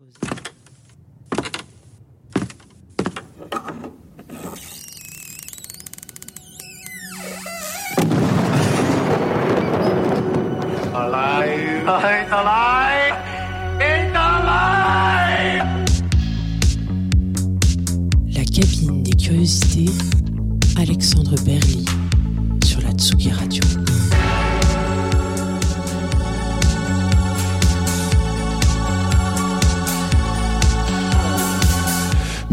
La cabine des curiosités, Alexandre Berly sur la Tsugi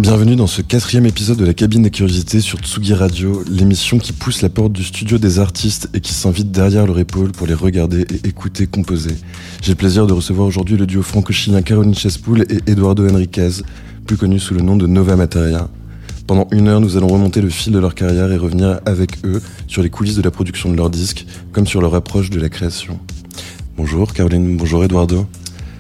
Bienvenue dans ce quatrième épisode de la cabine des curiosités sur Tsugi Radio, l'émission qui pousse la porte du studio des artistes et qui s'invite derrière leur épaule pour les regarder et écouter composer. J'ai le plaisir de recevoir aujourd'hui le duo franco-chilien Caroline Chespoul et Eduardo Enriquez, plus connu sous le nom de Nova Materia. Pendant une heure, nous allons remonter le fil de leur carrière et revenir avec eux sur les coulisses de la production de leurs disques, comme sur leur approche de la création. Bonjour Caroline, bonjour Eduardo.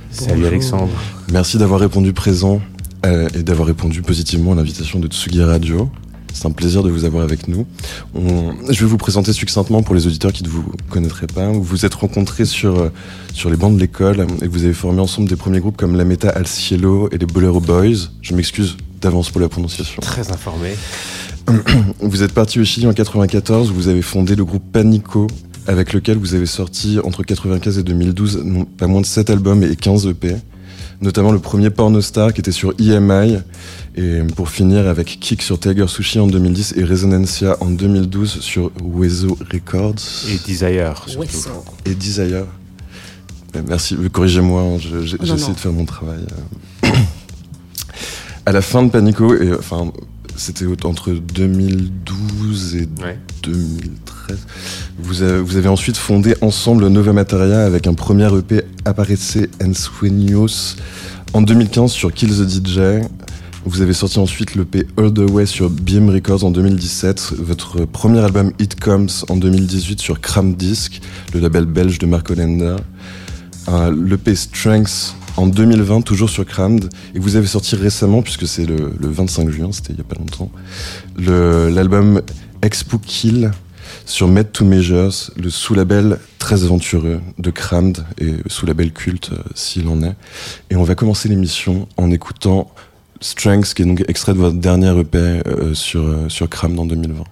Salut Alexandre. Merci d'avoir répondu présent euh, et d'avoir répondu positivement à l'invitation de Tsugi Radio. C'est un plaisir de vous avoir avec nous. On... Je vais vous présenter succinctement pour les auditeurs qui ne vous connaîtraient pas. Vous vous êtes rencontrés sur, euh, sur les bancs de l'école et vous avez formé ensemble des premiers groupes comme La Meta Al Cielo et les Bolero Boys. Je m'excuse d'avance pour la prononciation. Très informé. Vous êtes parti au Chili en 94, vous avez fondé le groupe Panico avec lequel vous avez sorti entre 95 et 2012 non, pas moins de 7 albums et 15 EP notamment le premier Pornostar qui était sur EMI, et pour finir avec Kick sur Tiger Sushi en 2010 et Resonancia en 2012 sur Wezo Records. Et Desire, surtout. Et Desire. Merci, corrigez-moi, hein, j'essaie de faire mon travail. à la fin de Panico, et enfin, c'était entre 2012 et ouais. 2013. Vous avez, vous avez, ensuite fondé ensemble Nova Materia avec un premier EP Aparece en Sueños en 2015 sur Kill the DJ. Vous avez sorti ensuite l'EP All the Way sur BM Records en 2017, votre premier album It Comes en 2018 sur Cram Disc, le label belge de Marco Lenda, euh, l'EP Strength en 2020, toujours sur Crammed, et vous avez sorti récemment, puisque c'est le, le, 25 juin, c'était il y a pas longtemps, l'album Expo Kill sur Made to Measures, le sous-label très aventureux de Crammed et sous-label culte euh, s'il en est. Et on va commencer l'émission en écoutant Strength, qui est donc extrait de votre dernier EP euh, sur, euh, sur Crammed en 2020.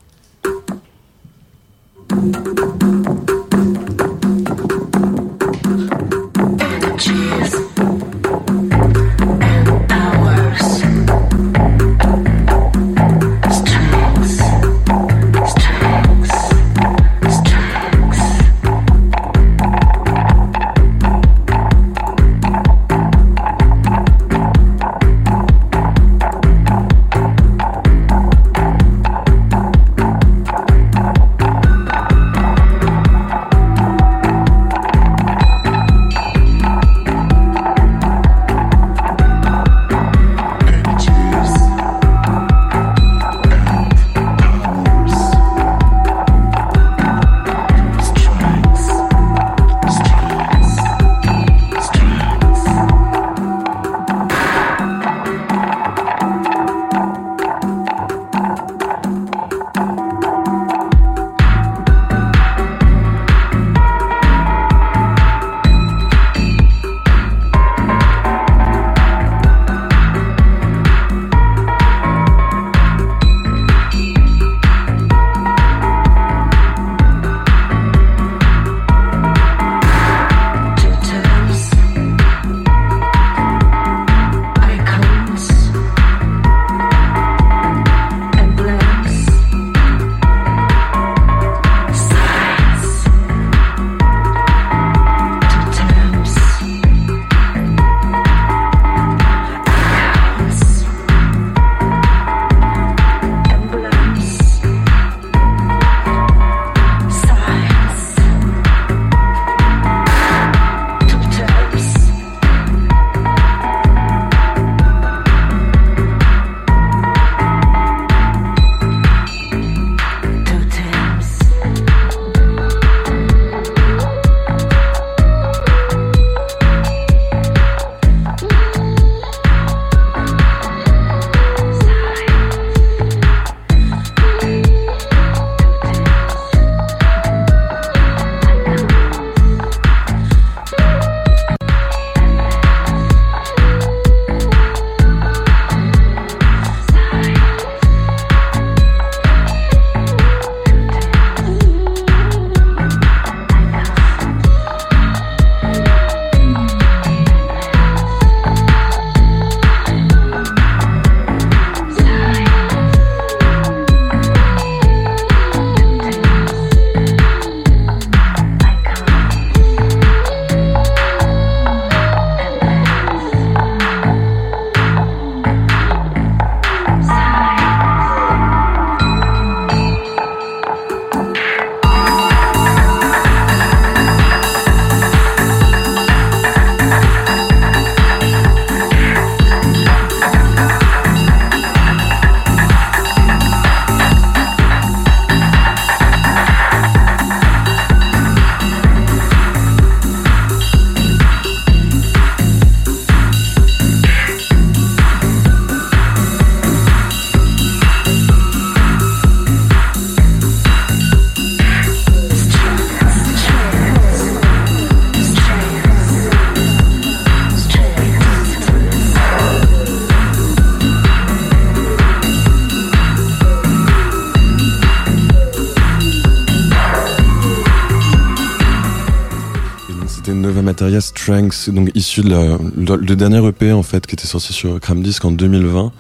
Strength, donc issu de la, le, dernier EP en fait qui était sorti sur Disc en 2020.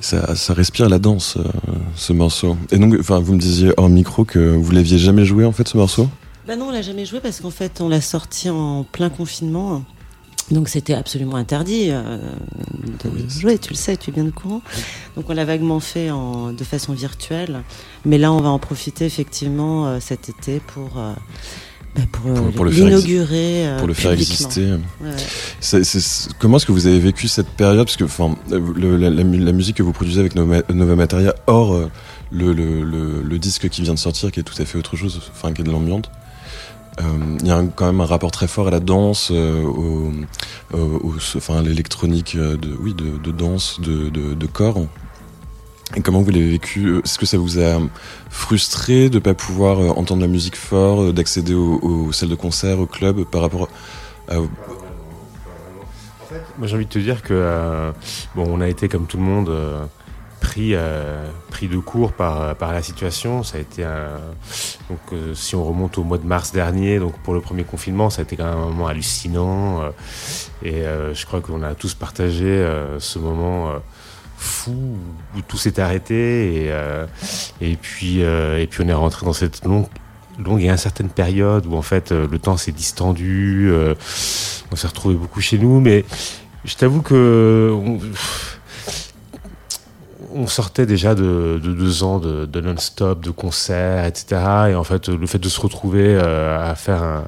Ça, ça respire la danse, euh, ce morceau. Et donc, enfin, vous me disiez hors micro que vous l'aviez jamais joué en fait ce morceau? Bah non, on l'a jamais joué parce qu'en fait, on l'a sorti en plein confinement. Donc c'était absolument interdit euh, de jouer, tu le sais, tu es bien au courant. Donc on l'a vaguement fait en, de façon virtuelle, mais là on va en profiter effectivement euh, cet été pour euh, bah, pour, l'inaugurer, pour le faire exister. comment est-ce que vous avez vécu cette période? Parce que enfin, la, musique que vous produisez avec Nova, Nova Materia, hors le, le, le, disque qui vient de sortir, qui est tout à fait autre chose, enfin qui est de l'ambiance. Euh, il y a quand même un rapport très fort à la danse, euh, au, au, enfin l'électronique euh, de, oui, de, de danse, de, de, de, corps. Et comment vous l'avez vécu Est-ce que ça vous a frustré de ne pas pouvoir entendre la musique fort, d'accéder aux, salles de concert, aux clubs par rapport à... Moi j'ai envie de te dire que bon, on a été comme tout le monde pris, euh, pris de court par, par la situation. Ça a été un... donc euh, si on remonte au mois de mars dernier, donc pour le premier confinement, ça a été quand même un moment hallucinant. Euh, et je crois qu'on a tous partagé ce moment fou où tout s'est arrêté et, et puis et puis on est rentré dans cette longue longue et incertaine période où en fait le temps s'est distendu. on s'est retrouvé beaucoup chez nous, mais je t'avoue que sortait déjà de, deux ans de, non-stop, de concerts, etc. Et en fait, le fait de se retrouver euh, à faire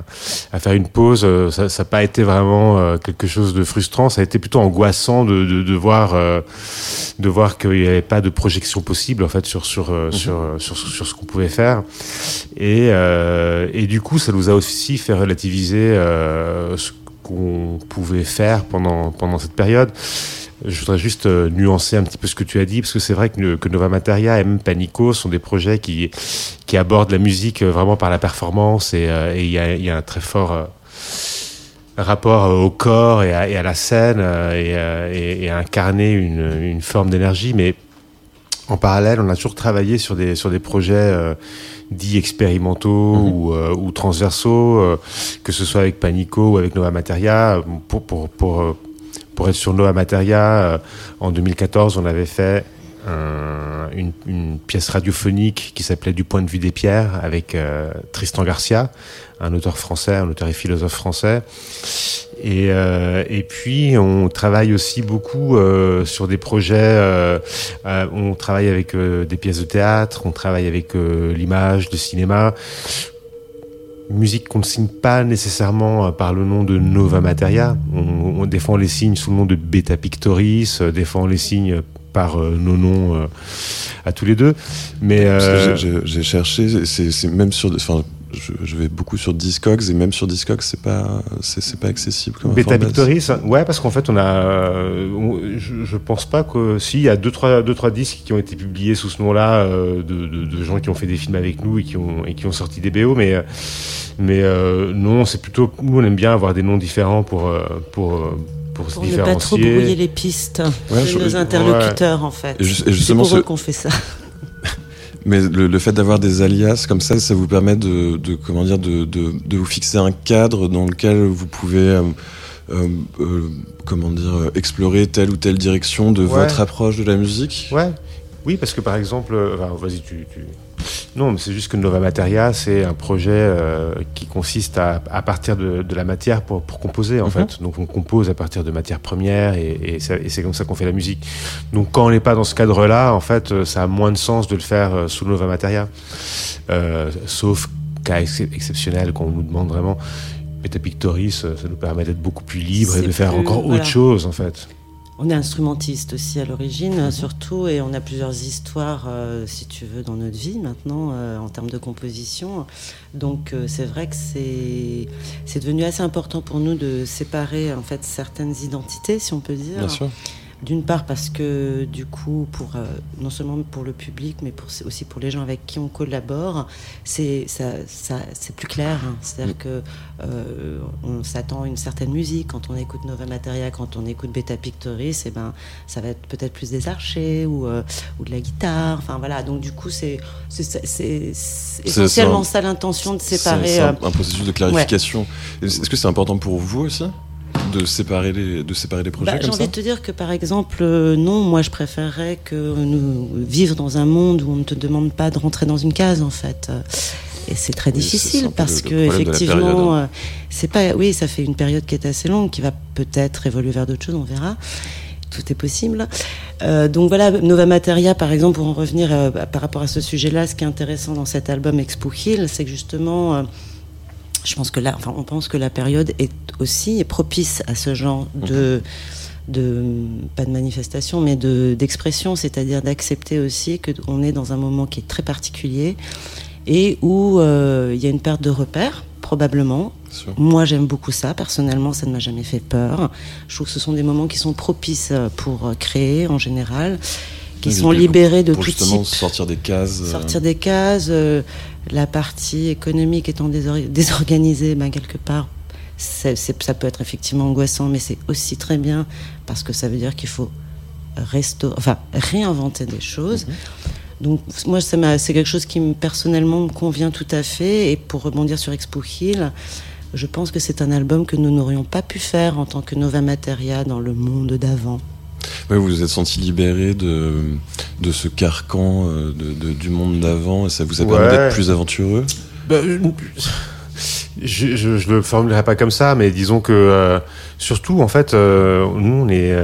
à faire une pause, euh, ça n'a pas été vraiment euh, quelque chose de frustrant. Ça a été plutôt angoissant de, de, voir de voir qu'il n'y avait pas de projection possible en fait sur sur mhm. sur, sur, sur ce qu'on pouvait faire. Et et du coup, ça nous a aussi fait relativiser ce qu'on pouvait faire pendant pendant cette période. Je voudrais juste euh, nuancer un petit peu ce que tu as dit, parce que c'est vrai que, que, Nova Materia et même Panico sont des projets qui, qui abordent la musique euh, vraiment par la performance et euh, il y, a, y, a, un très fort rapport au corps et à, et à la scène et, et, et, à incarner une, une forme d'énergie. Mais en parallèle, on a toujours travaillé sur des, sur des projets dits expérimentaux mhm. ou, ou, transversaux, que ce soit avec Panico ou avec Nova Materia, pour, pour, pour pour être sur Nova Materia, euh, en 2014, on avait fait une, pièce radiophonique qui s'appelait Du point de vue des pierres avec euh, Tristan Garcia, un auteur français, un auteur et philosophe français. Et, euh, et puis on travaille aussi beaucoup sur des projets. on travaille avec des pièces de théâtre, on travaille avec l'image, le cinéma musique qu'on ne signe pas nécessairement euh, par le nom de Nova Materia. On, défend les signes sous le nom de Beta Pictoris, euh, défend les signes par euh, nos noms à tous les deux. Mais j'ai cherché, c'est même sur, enfin, je, vais beaucoup sur Discogs et même sur Discogs c'est pas c'est pas accessible comme Beta Pictoris ouais parce qu'en fait on a je, je, pense pas que si il y a deux trois deux trois disques qui ont été publiés sous ce nom-là de, de, de, gens qui ont fait des films avec nous et qui ont et qui ont sorti des BO mais mais euh, non, c'est plutôt. Nous, on aime bien avoir des noms différents pour, euh, pour, euh, pour, se différencier. Pour ne pas trop brouiller les pistes de nos interlocuteurs, en fait. C'est pour eux qu'on fait ça. Mais le, fait d'avoir des alias comme ça, ça vous permet de, de comment dire, de, de, de, vous fixer un cadre dans lequel vous pouvez, euh, comment dire, explorer telle ou telle direction de votre approche de la musique? Ouais. Oui, parce que par exemple, vas-y, tu, tu, non, mais c'est juste que Nova Materia, c'est un projet euh, qui consiste à, à partir de, de, la matière pour, pour composer, en mhm. fait. Donc, on compose à partir de matières premières et, et, et c'est comme ça qu'on fait la musique. Donc, quand on n'est pas dans ce cadre-là, en fait, euh, ça a moins de sens de le faire euh, sous Nova Materia. Euh, sauf cas exceptionnel, quand on nous demande vraiment. Metapictoris, ça nous permet d'être beaucoup plus libre et de faire encore autre chose, en fait. On est instrumentiste aussi à l'origine, mhm. surtout, et on a plusieurs histoires, euh, si tu veux, dans notre vie maintenant, euh, en termes de composition. Donc, euh, c'est vrai que c'est, c'est devenu assez important pour nous de séparer, en fait, certaines identités, si on peut dire. Bien sûr. D'une part parce que du coup, pour, euh, non seulement pour le public, mais pour, aussi pour les gens avec qui on collabore, c'est ça, ça, plus clair. Hein. C'est-à-dire mm. que euh, on s'attend à une certaine musique quand on écoute Nova Materia, quand on écoute Beta Pictoris, et eh ben ça va être peut-être plus des archers ou, euh, ou de la guitare. Enfin voilà, donc du coup c'est essentiellement ça l'intention de séparer. C'est un, processus de clarification. Est-ce que c'est important pour vous aussi? De séparer les, de séparer les projets bah, J'ai envie de te dire que par exemple, euh, non, moi je préférerais que nous vivre dans un monde où on ne te demande pas de rentrer dans une case en fait. Et c'est très difficile parce que effectivement, hein. euh, c'est pas, oui, ça fait une période qui est assez longue, qui va peut-être évoluer vers d'autres choses, on verra. Tout est possible. Euh, donc voilà, Nova Materia, par exemple, pour en revenir par rapport à ce sujet-là, ce qui est intéressant dans cet album Expo Hill, c'est que justement je pense que là, enfin, on pense que la période est aussi propice à ce genre de, de pas de manifestation, mais de d'expression, c'est-à-dire d'accepter aussi que on est dans un moment qui est très particulier et où euh, il y a une perte de repères, probablement. Moi, j'aime beaucoup ça. Personnellement, ça ne m'a jamais fait peur. Je trouve que ce sont des moments qui sont propices pour créer en général qui sont libérés de pour tout justement sortir des cases. Euh. Sortir des cases. Euh, la partie économique étant désorganisée, ben, quelque part, ça peut être effectivement angoissant, mais c'est aussi très bien parce que ça veut dire qu'il faut enfin, réinventer des choses. Mhm. Donc moi, c'est quelque chose qui personnellement me convient tout à fait. Et pour rebondir sur Expo Hill, je pense que c'est un album que nous n'aurions pas pu faire en tant que Nova Materia dans le monde d'avant vous vous êtes senti libéré de, de ce carcan euh, de, du monde d'avant et ça vous a permis d'être plus aventureux? Bah, je, ne le formulerai pas comme ça, mais disons que euh, surtout en fait, euh, nous on est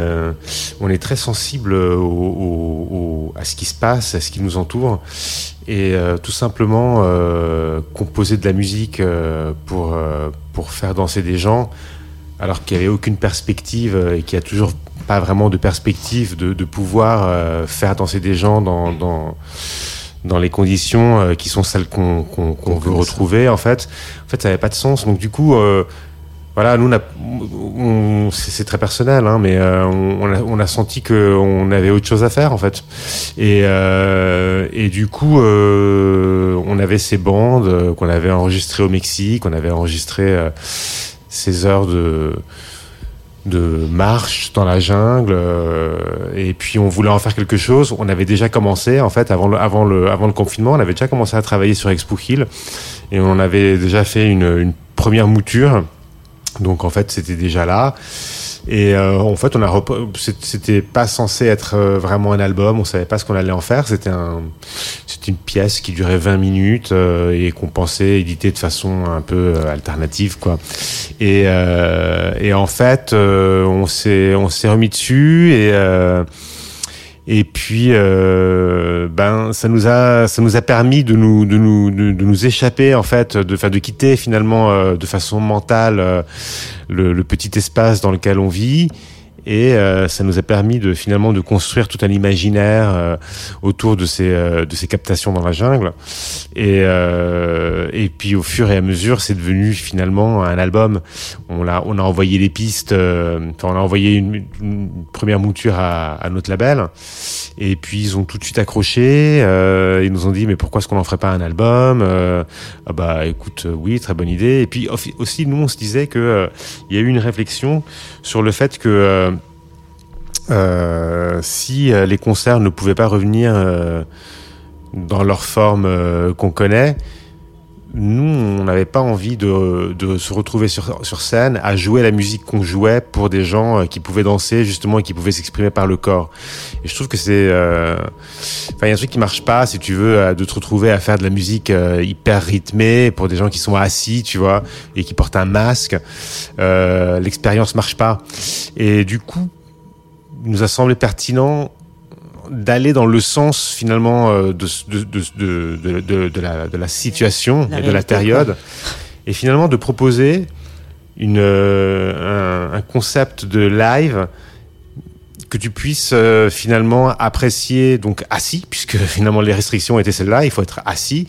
on est très sensible au, à ce qui se passe, à ce qui nous entoure, et tout simplement composer de la musique pour pour faire danser des gens, alors qu'il n'y avait aucune perspective et qu'il y a toujours pas vraiment de perspective de, de pouvoir euh, faire danser des gens dans, dans, dans les conditions euh, qui sont celles qu'on veut retrouver en fait. En fait ça n'avait pas de sens. Donc du coup euh, voilà nous on, c'est très personnel hein, mais on, a, on, a, senti qu'on avait autre chose à faire en fait. Et, et du coup on avait ces bandes qu'on avait enregistrées au Mexique on avait enregistré ces heures de de marche dans la jungle euh, et puis on voulait en faire quelque chose. On avait déjà commencé en fait avant le, avant le, avant le confinement on avait déjà commencé à travailler sur Expo Hill et on avait déjà fait une, une première mouture. Donc en fait c'était déjà là et euh, en fait, on a c'était pas censé être euh, vraiment un album. On savait pas ce qu'on allait en faire. C'était un, c'était une pièce qui durait 20 minutes euh, et qu'on pensait éditer de façon un peu alternative, quoi. Et, et en fait, on s'est, on s'est remis dessus et et puis, euh, ben, ça nous a, ça nous a permis de nous, de nous, de, nous échapper en fait, de, enfin, de quitter finalement euh, de façon mentale euh, le, le, petit espace dans lequel on vit et euh, ça nous a permis de finalement de construire tout un imaginaire euh, autour de ces euh, de ces captations dans la jungle. Et et puis au fur et à mesure c'est devenu finalement un album. On l'a on a envoyé les pistes enfin on a envoyé une, première mouture à, à, notre label. Et puis ils ont tout de suite accroché ils nous ont dit mais pourquoi est-ce qu'on en ferait pas un album ah bah écoute oui très bonne idée. Et puis aussi nous on se disait que il y a eu une réflexion sur le fait que euh, si euh, les concerts ne pouvaient pas revenir euh, dans leur forme qu'on connaît, nous, on n'avait pas envie de, de, se retrouver sur, sur scène à jouer la musique qu'on jouait pour des gens qui pouvaient danser justement et qui pouvaient s'exprimer par le corps. Et je trouve que c'est, enfin, il y a un truc qui marche pas si tu veux de te retrouver à faire de la musique hyper rythmée pour des gens qui sont assis, tu vois, et qui portent un masque. L'expérience marche pas. Et du coup, nous a semblé pertinent d'aller dans le sens finalement euh, de, de, de, de, la, de la situation et de la période, et finalement de proposer une, euh, un, un, concept de live que tu puisses finalement apprécier donc assis, puisque finalement les restrictions étaient celles-là, il faut être assis.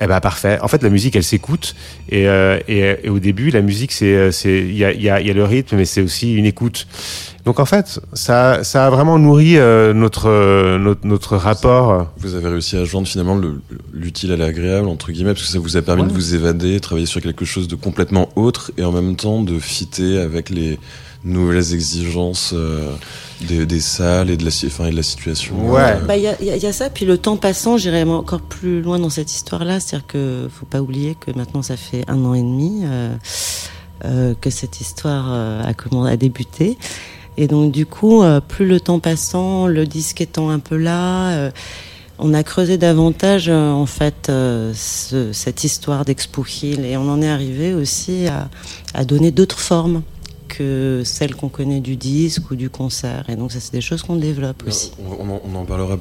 Eh ben parfait. En fait, la musique, elle s'écoute. Et, et, et, au début, la musique, c'est il y a, y, a, y a le rythme, mais c'est aussi une écoute. Donc en fait, ça, ça a vraiment nourri euh, notre, euh, notre, notre rapport. Vous avez réussi à joindre finalement l'utile à l'agréable entre guillemets parce que ça vous a permis de vous évader, travailler sur quelque chose de complètement autre et en même temps de fitter avec les nouvelles exigences euh, des, des, salles et de la, enfin, et de la situation. Ouais. Bah, il y, a, y, a, ça, puis le temps passant, j'irai encore plus loin dans cette histoire-là, c'est-à-dire que faut pas oublier que maintenant ça fait un an et demi euh, que cette histoire a, a débuté. Et donc du coup, euh, plus le temps passant, le disque étant un peu là, euh, on a creusé davantage euh, en fait ce, cette histoire d'Expo Hill et on en est arrivé aussi à, à donner d'autres formes que celles qu'on connaît du disque ou du concert. Et donc, ça, c'est des choses qu'on développe aussi. On, en, parlera un,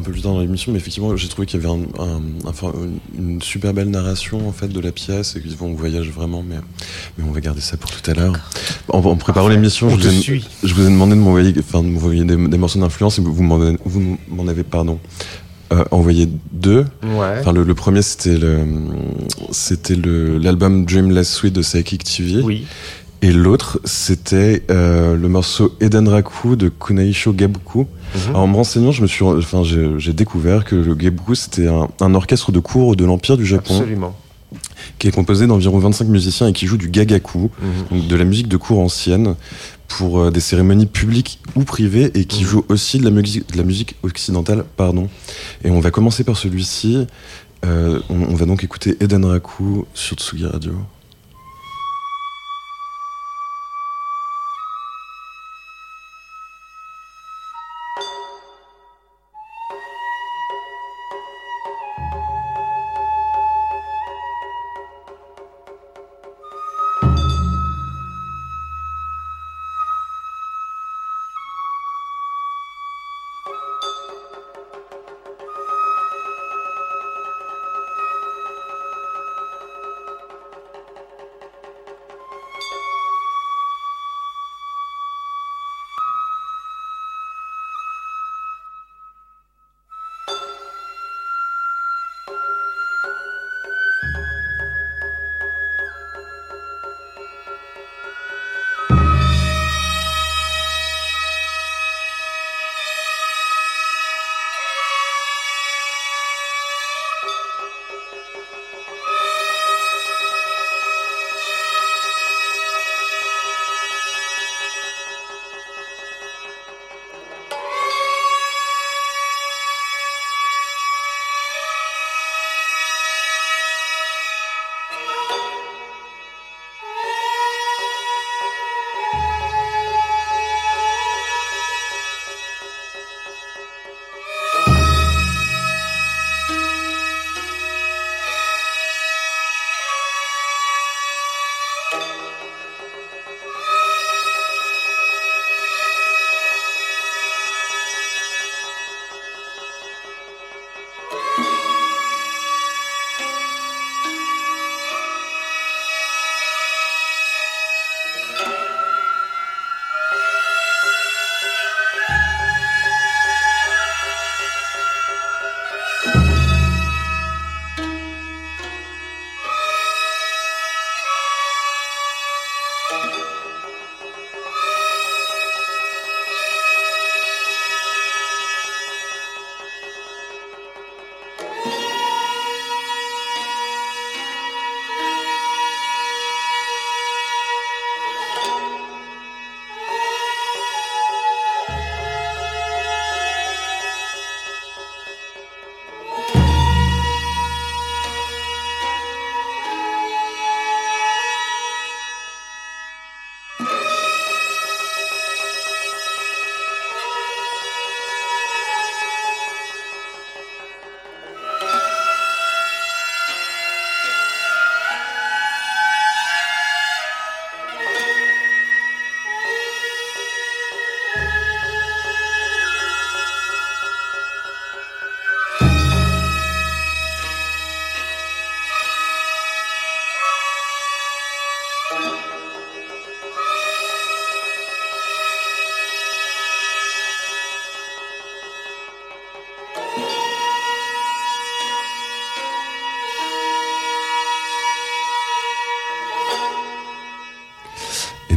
peu plus tard dans l'émission, mais effectivement, j'ai trouvé qu'il y avait un, une super belle narration en fait de la pièce et qu'ils vont voyage vraiment, mais, mais on va garder ça pour tout à l'heure. En, préparant l'émission, je, je, vous ai demandé de m'envoyer enfin, de des, des, morceaux d'influence et vous m'en avez, pardon. Euh, envoyé deux. Ouais. Enfin, le, le premier c'était le c'était l'album Dreamless Suite de Psychic TV. Oui. Et l'autre, c'était euh, le morceau Eden Raku de Kunaisho Gabuku. Mhm. en me renseignant, je me suis, enfin, j'ai découvert que le Gabuku, c'était un, un, orchestre de cour de l'Empire du Japon. Absolument. Qui est composé d'environ 25 musiciens et qui joue du gagaku, mhm. donc de la musique de cour ancienne, pour euh, des cérémonies publiques ou privées, et qui mhm. joue aussi de la, musique, de la musique occidentale, pardon. Et on va commencer par celui-ci. Euh, on, on va donc écouter Eden Raku sur Tsugi Radio.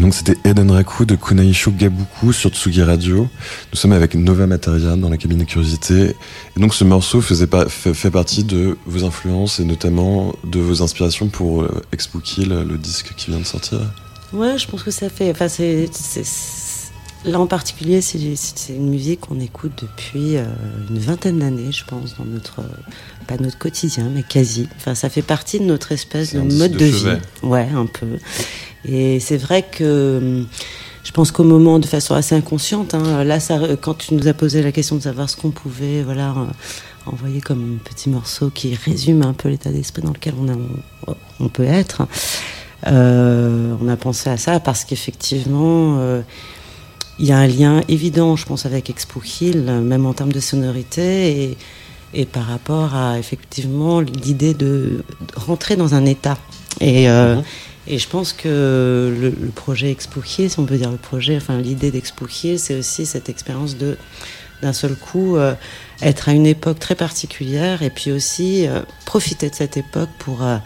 Donc c'était Eden Raku de Kunaisho Gabuku sur Tsugi Radio. Nous sommes avec Nova Materia dans la cabine de curiosité. Et donc ce morceau faisait fait, partie de vos influences et notamment de vos inspirations pour euh, Expo Kill, le disque qui vient de sortir. Ouais, je pense que ça fait. Enfin, c'est Là en particulier, c'est une musique qu'on écoute depuis euh, une vingtaine d'années, je pense, dans notre pas notre quotidien, mais quasi. Enfin, ça fait partie de notre espèce de mode de, vie. Ouais, un peu. Et c'est vrai que je pense qu'au moment, de façon assez inconsciente, hein, là, quand tu nous as posé la question de savoir ce qu'on pouvait, voilà, envoyer comme petit morceau qui résume un peu l'état d'esprit dans lequel on, peut être. Euh, on a pensé à ça parce qu'effectivement, euh, il y a un lien évident, je pense, avec Expo Hill, même en termes de sonorité et, par rapport à effectivement l'idée de, rentrer dans un état. Et, euh, mhm. Et je pense que le, projet Expo Hill, si on peut dire le projet, enfin l'idée d'Expo Hill, c'est aussi cette expérience de d'un seul coup euh, être à une époque très particulière et puis aussi euh, profiter de cette époque pour euh,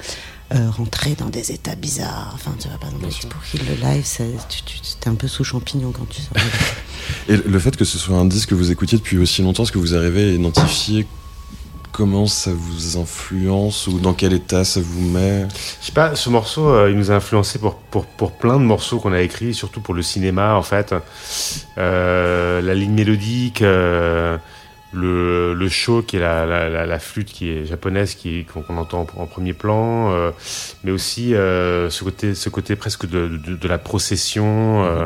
rentrer dans des états bizarres. Enfin, tu vois, par exemple, Hill, le live, c'était un peu sous champignon quand tu sors. Et le fait que ce soit un disque que vous écoutiez depuis aussi longtemps, est-ce que vous arrivez à identifier comment ça vous influence ou dans quel état ça vous met Je sais pas, ce morceau, euh, il nous a influencé pour, pour, pour plein de morceaux qu'on a écrits, surtout pour le cinéma en fait. Euh, la ligne mélodique, le, le show qui est la, la, la, flûte qui est japonaise qui qu'on entend en, premier plan euh, mais aussi euh, ce côté ce côté presque de, de, de la procession euh,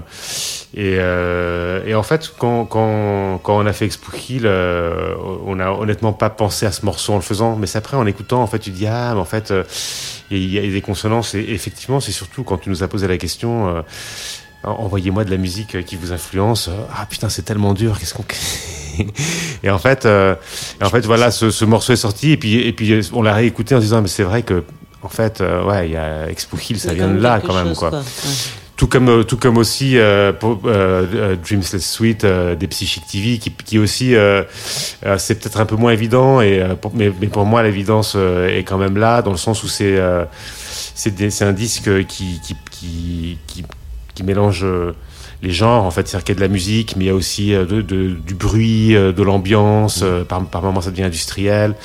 et, euh, et en fait quand, quand, quand on a fait Expo Hill euh, on a honnêtement pas pensé à ce morceau en le faisant mais c'est après en écoutant en fait tu dis ah mais en fait il y, a des consonances et effectivement c'est surtout quand tu nous as posé la question envoyez-moi de la musique qui vous influence ah putain c'est tellement dur qu'est-ce qu'on et en fait, euh, en fait, voilà, ce, morceau est sorti et puis et puis on l'a réécouté en disant mais c'est vrai que en fait, euh, ouais, il y a Expo Hill, ça vient de là quand même quoi. Tout comme, euh, tout comme aussi pour, Dreamless Suite des Psychic TV, qui, qui aussi, c'est peut-être un peu moins évident, et, mais, mais, pour moi, l'évidence est quand même là, dans le sens où c'est c'est un disque qui, qui, qui, qui, qui mélange les genres en fait c'est-à-dire qu'il y a de la musique mais il y a aussi euh, de, du bruit euh, de l'ambiance mm. euh, par, par moments ça devient industriel.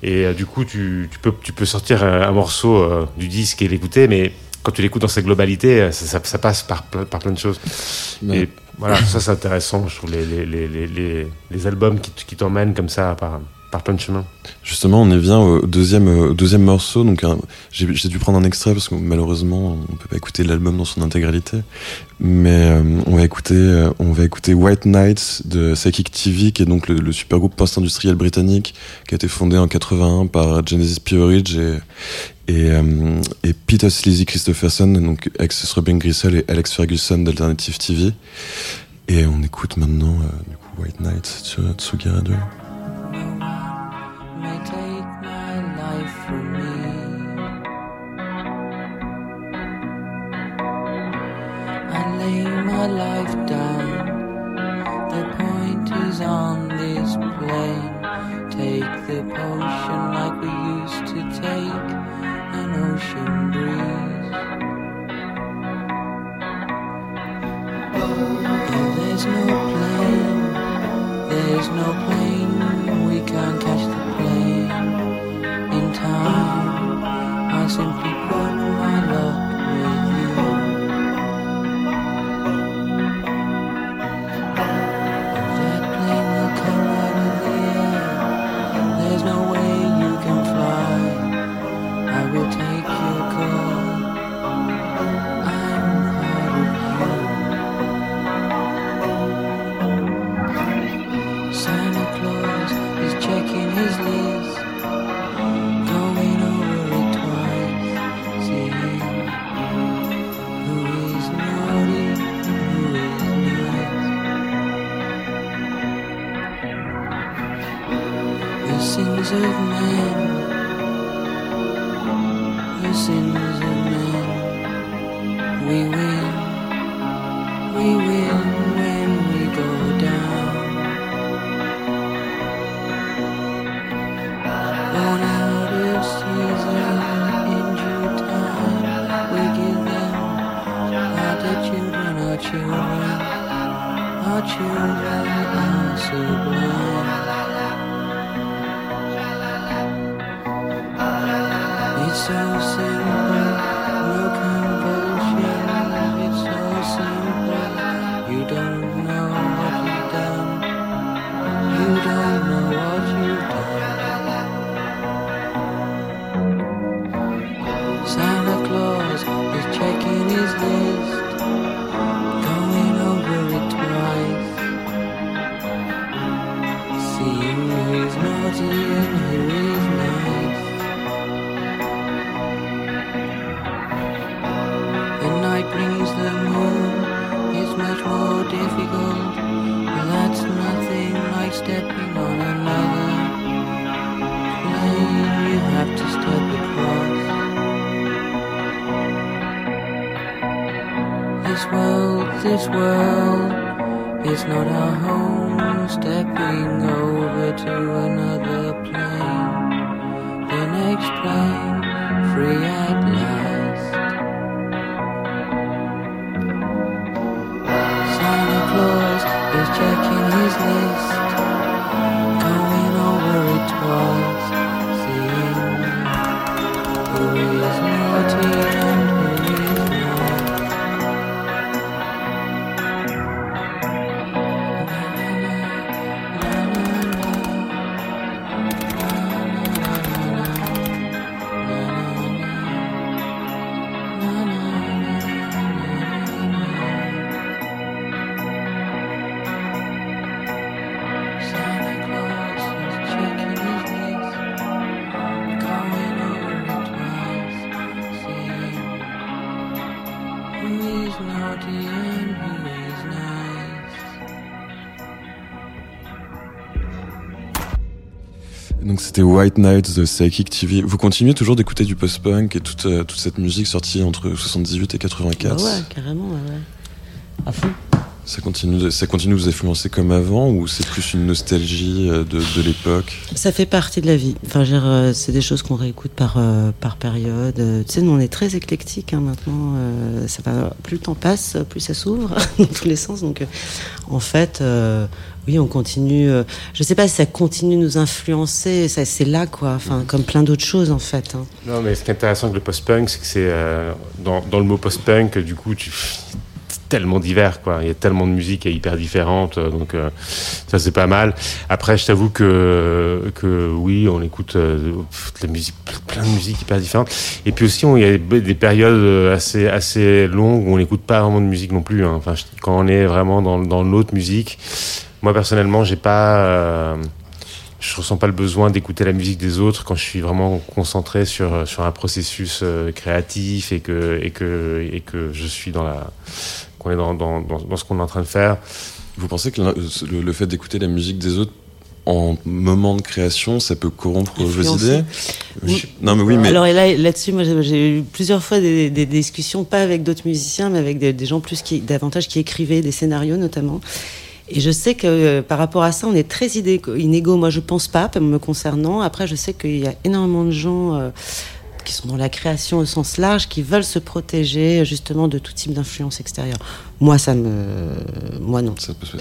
Et du coup tu, tu, peux tu peux sortir un, morceau du disque et l'écouter mais quand tu l'écoutes dans sa globalité ça, ça, passe par, par plein de choses. Et voilà ça c'est intéressant je trouve les, les, les, les, les albums qui, qui t'emmènent comme ça par par plein de chemins. Justement, on est vient au deuxième, au deuxième morceau. Donc, j'ai dû prendre un extrait parce que malheureusement, on peut pas écouter l'album dans son intégralité. Mais euh, on va écouter, euh, on va écouter White Nights de Psychic TV, qui est donc le, le super groupe post-industriel britannique qui a été fondé en 81 par Genesis Peerage et euh, et Peter Sleazy Christopherson, donc ex Robin Grissel et Alex Ferguson d'Alternative TV. Et on écoute maintenant du coup White Nights sur Tsugi Radio. My life from me. I lay my life down. The point is on this plane. Take the potion like we used to take an ocean breeze. And there's no plane, there's no plane, can't catch the Donc c'était White Night The Psychic TV. Vous continuez toujours d'écouter du post-punk et toute, euh, toute cette musique sortie entre 78 et 84 Bah ouais, carrément, ouais. À fond. Ça, continue de, ça continue de vous influencer comme avant ou c'est plus une nostalgie euh, de, de l'époque? Ça fait partie de la vie. Enfin, je veux dire, euh, c'est des choses qu'on réécoute par, euh, par période. Tu sais, nous, on est très éclectique hein, maintenant. Ça va, plus le temps passe, plus ça s'ouvre dans tous les sens. Donc, en fait, euh, oui, on continue. euh, je sais pas si ça continue de nous influencer. Ça, c'est là, quoi. Enfin, comme plein d'autres choses, en fait. hein. Non, mais ce qui est intéressant avec le post-punk, c'est que c'est euh, dans, dans le mot post-punk, du coup, tu tellement divers, quoi. Il y a tellement de musique qui est hyper différente, euh, donc euh, ça c'est pas mal. Après, je t'avoue que que oui, on écoute euh, de la musique, plein de musiques hyper différentes. Et puis aussi, il y a des des périodes euh, assez assez longues où on n'écoute pas vraiment de musique non plus. hein. Enfin, quand on est vraiment dans dans l'autre musique, moi personnellement, j'ai pas euh, je ressens pas le besoin d'écouter la musique des autres quand je suis vraiment concentré sur sur un processus créatif et que et que et que je suis dans la qu'on est dans dans dans, dans ce qu'on est en train de faire. Vous pensez que le, le fait d'écouter la musique des autres en moment de création, ça peut corrompre vos idées? Oui. Non mais oui, mais Alors et là, là-dessus, moi, j'ai- eu plusieurs fois des, des discussions, pas avec d'autres musiciens, mais avec des, des gens plus qui, davantage qui écrivaient des scénarios notamment. Et je sais que euh, par rapport à ça, on est très inégaux. Moi, je pense pas, me concernant. Après, je sais qu'il y a énormément de gens euh, qui sont dans la création au sens large, qui veulent se protéger justement de tout type d'influence extérieure. Moi, ça me, moi non.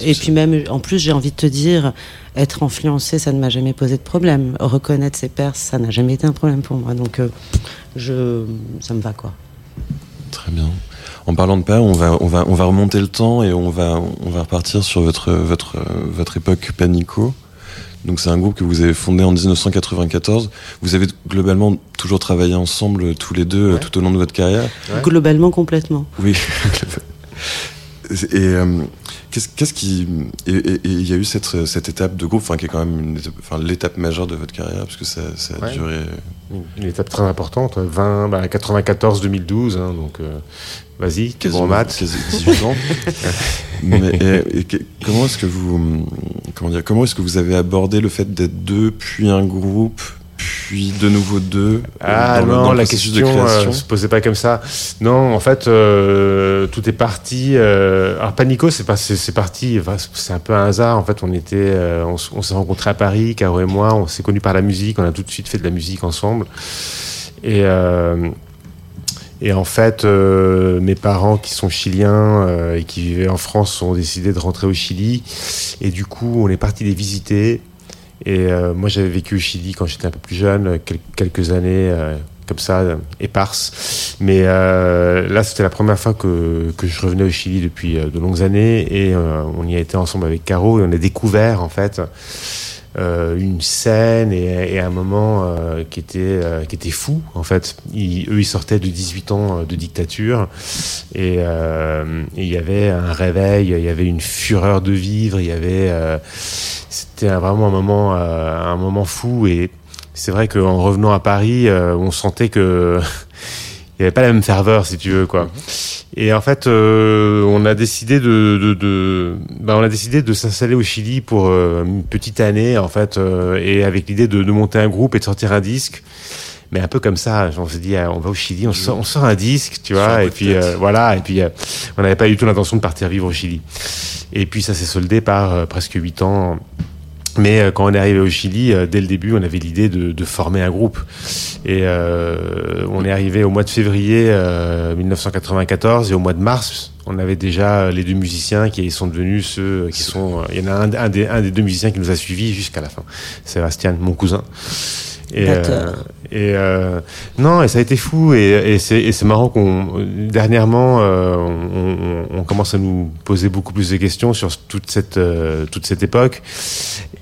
Et puis même, en plus, j'ai envie de te dire, être influencé, ça ne m'a jamais posé de problème. Reconnaître ses pairs, ça n'a jamais été un problème pour moi. Donc, euh, je, ça me va quoi. Très bien. En parlant de père, on va, on va, on va remonter le temps et on va, on va repartir sur votre, votre, votre époque Panico. Donc c'est un groupe que vous avez fondé en 1994. Vous avez globalement toujours travaillé ensemble euh, tous les deux euh, Ouais. tout au long de votre carrière? Ouais. Globalement, complètement. Oui. et euh, qu'est-ce qu'est-ce qui et il y a eu cette, cette étape de groupe, qui est quand même l'étape majeure de votre carrière parce que ça, ça a Ouais. duré. Une, étape très importante, 20 bah, 94 2012 hein, donc euh, vas-y, t'es bon en maths. quasi 18 ans. Mais, et- et que- comment est-ce que vous comment dire comment est-ce que vous avez abordé le fait d'être deux puis un groupe puis de nouveau deux Ah dans le- non, dans la question de euh, création se posait pas comme ça. Non, en fait, euh, tout est parti. euh, alors Panico, c'est pas, c'est parti. enfin, c'est un peu un hasard. En fait, on était, euh, on, s'est rencontrés à Paris, Caro et moi. On s'est connus par la musique. On a tout de suite fait de la musique ensemble. Et euh, Et en fait, euh, mes parents qui sont chiliens euh, et qui vivaient en France ont décidé de rentrer au Chili. Et du coup, on est parti les visiter. Et euh, moi, j'avais vécu au Chili quand j'étais un peu plus jeune, quel- quelques années euh, comme ça, euh, éparses. Mais euh, là, c'était la première fois que, que je revenais au Chili depuis euh, de longues années. Et euh, on y a été ensemble avec Caro et on a découvert, en fait, euh, une scène et, et un moment euh, qui était euh, qui était fou en fait. Ils- eux ils sortaient de 18 ans euh, de dictature et euh, il y avait un réveil, il y avait une fureur de vivre, il y avait euh, c'était vraiment un moment euh, un moment fou et c'est vrai qu'en revenant à Paris, euh, on sentait que il n'y avait pas la même ferveur si tu veux quoi. Et en fait, euh, on a décidé de, de, de ben, on a décidé de s'installer au Chili pour euh, une petite année en fait, euh, et avec l'idée de, de monter un groupe et de sortir un disque. Mais un peu comme ça, on s'est dit, ah, on va au Chili, on sort, on sort un disque, tu vois, et puis euh, voilà, et puis euh, on n'avait pas du tout l'intention de partir vivre au Chili. Et puis ça s'est soldé par presque huit ans. Mais euh, quand on est arrivé au Chili, euh, dès le début, on avait l'idée de, de former un groupe. Et euh, on est arrivé au mois de février euh, 1994 et au mois de mars, on avait déjà euh, les deux musiciens qui sont devenus ceux qui sont. euh, Il y en a un, des, un des deux musiciens qui nous a suivis jusqu'à la fin, Sébastien, mon cousin. Et, Batteur. Et euh, non, et ça a été fou. Et, et c'est marrant qu'on dernièrement, euh, on, on- on commence à nous poser beaucoup plus de questions sur toute cette euh, toute cette époque.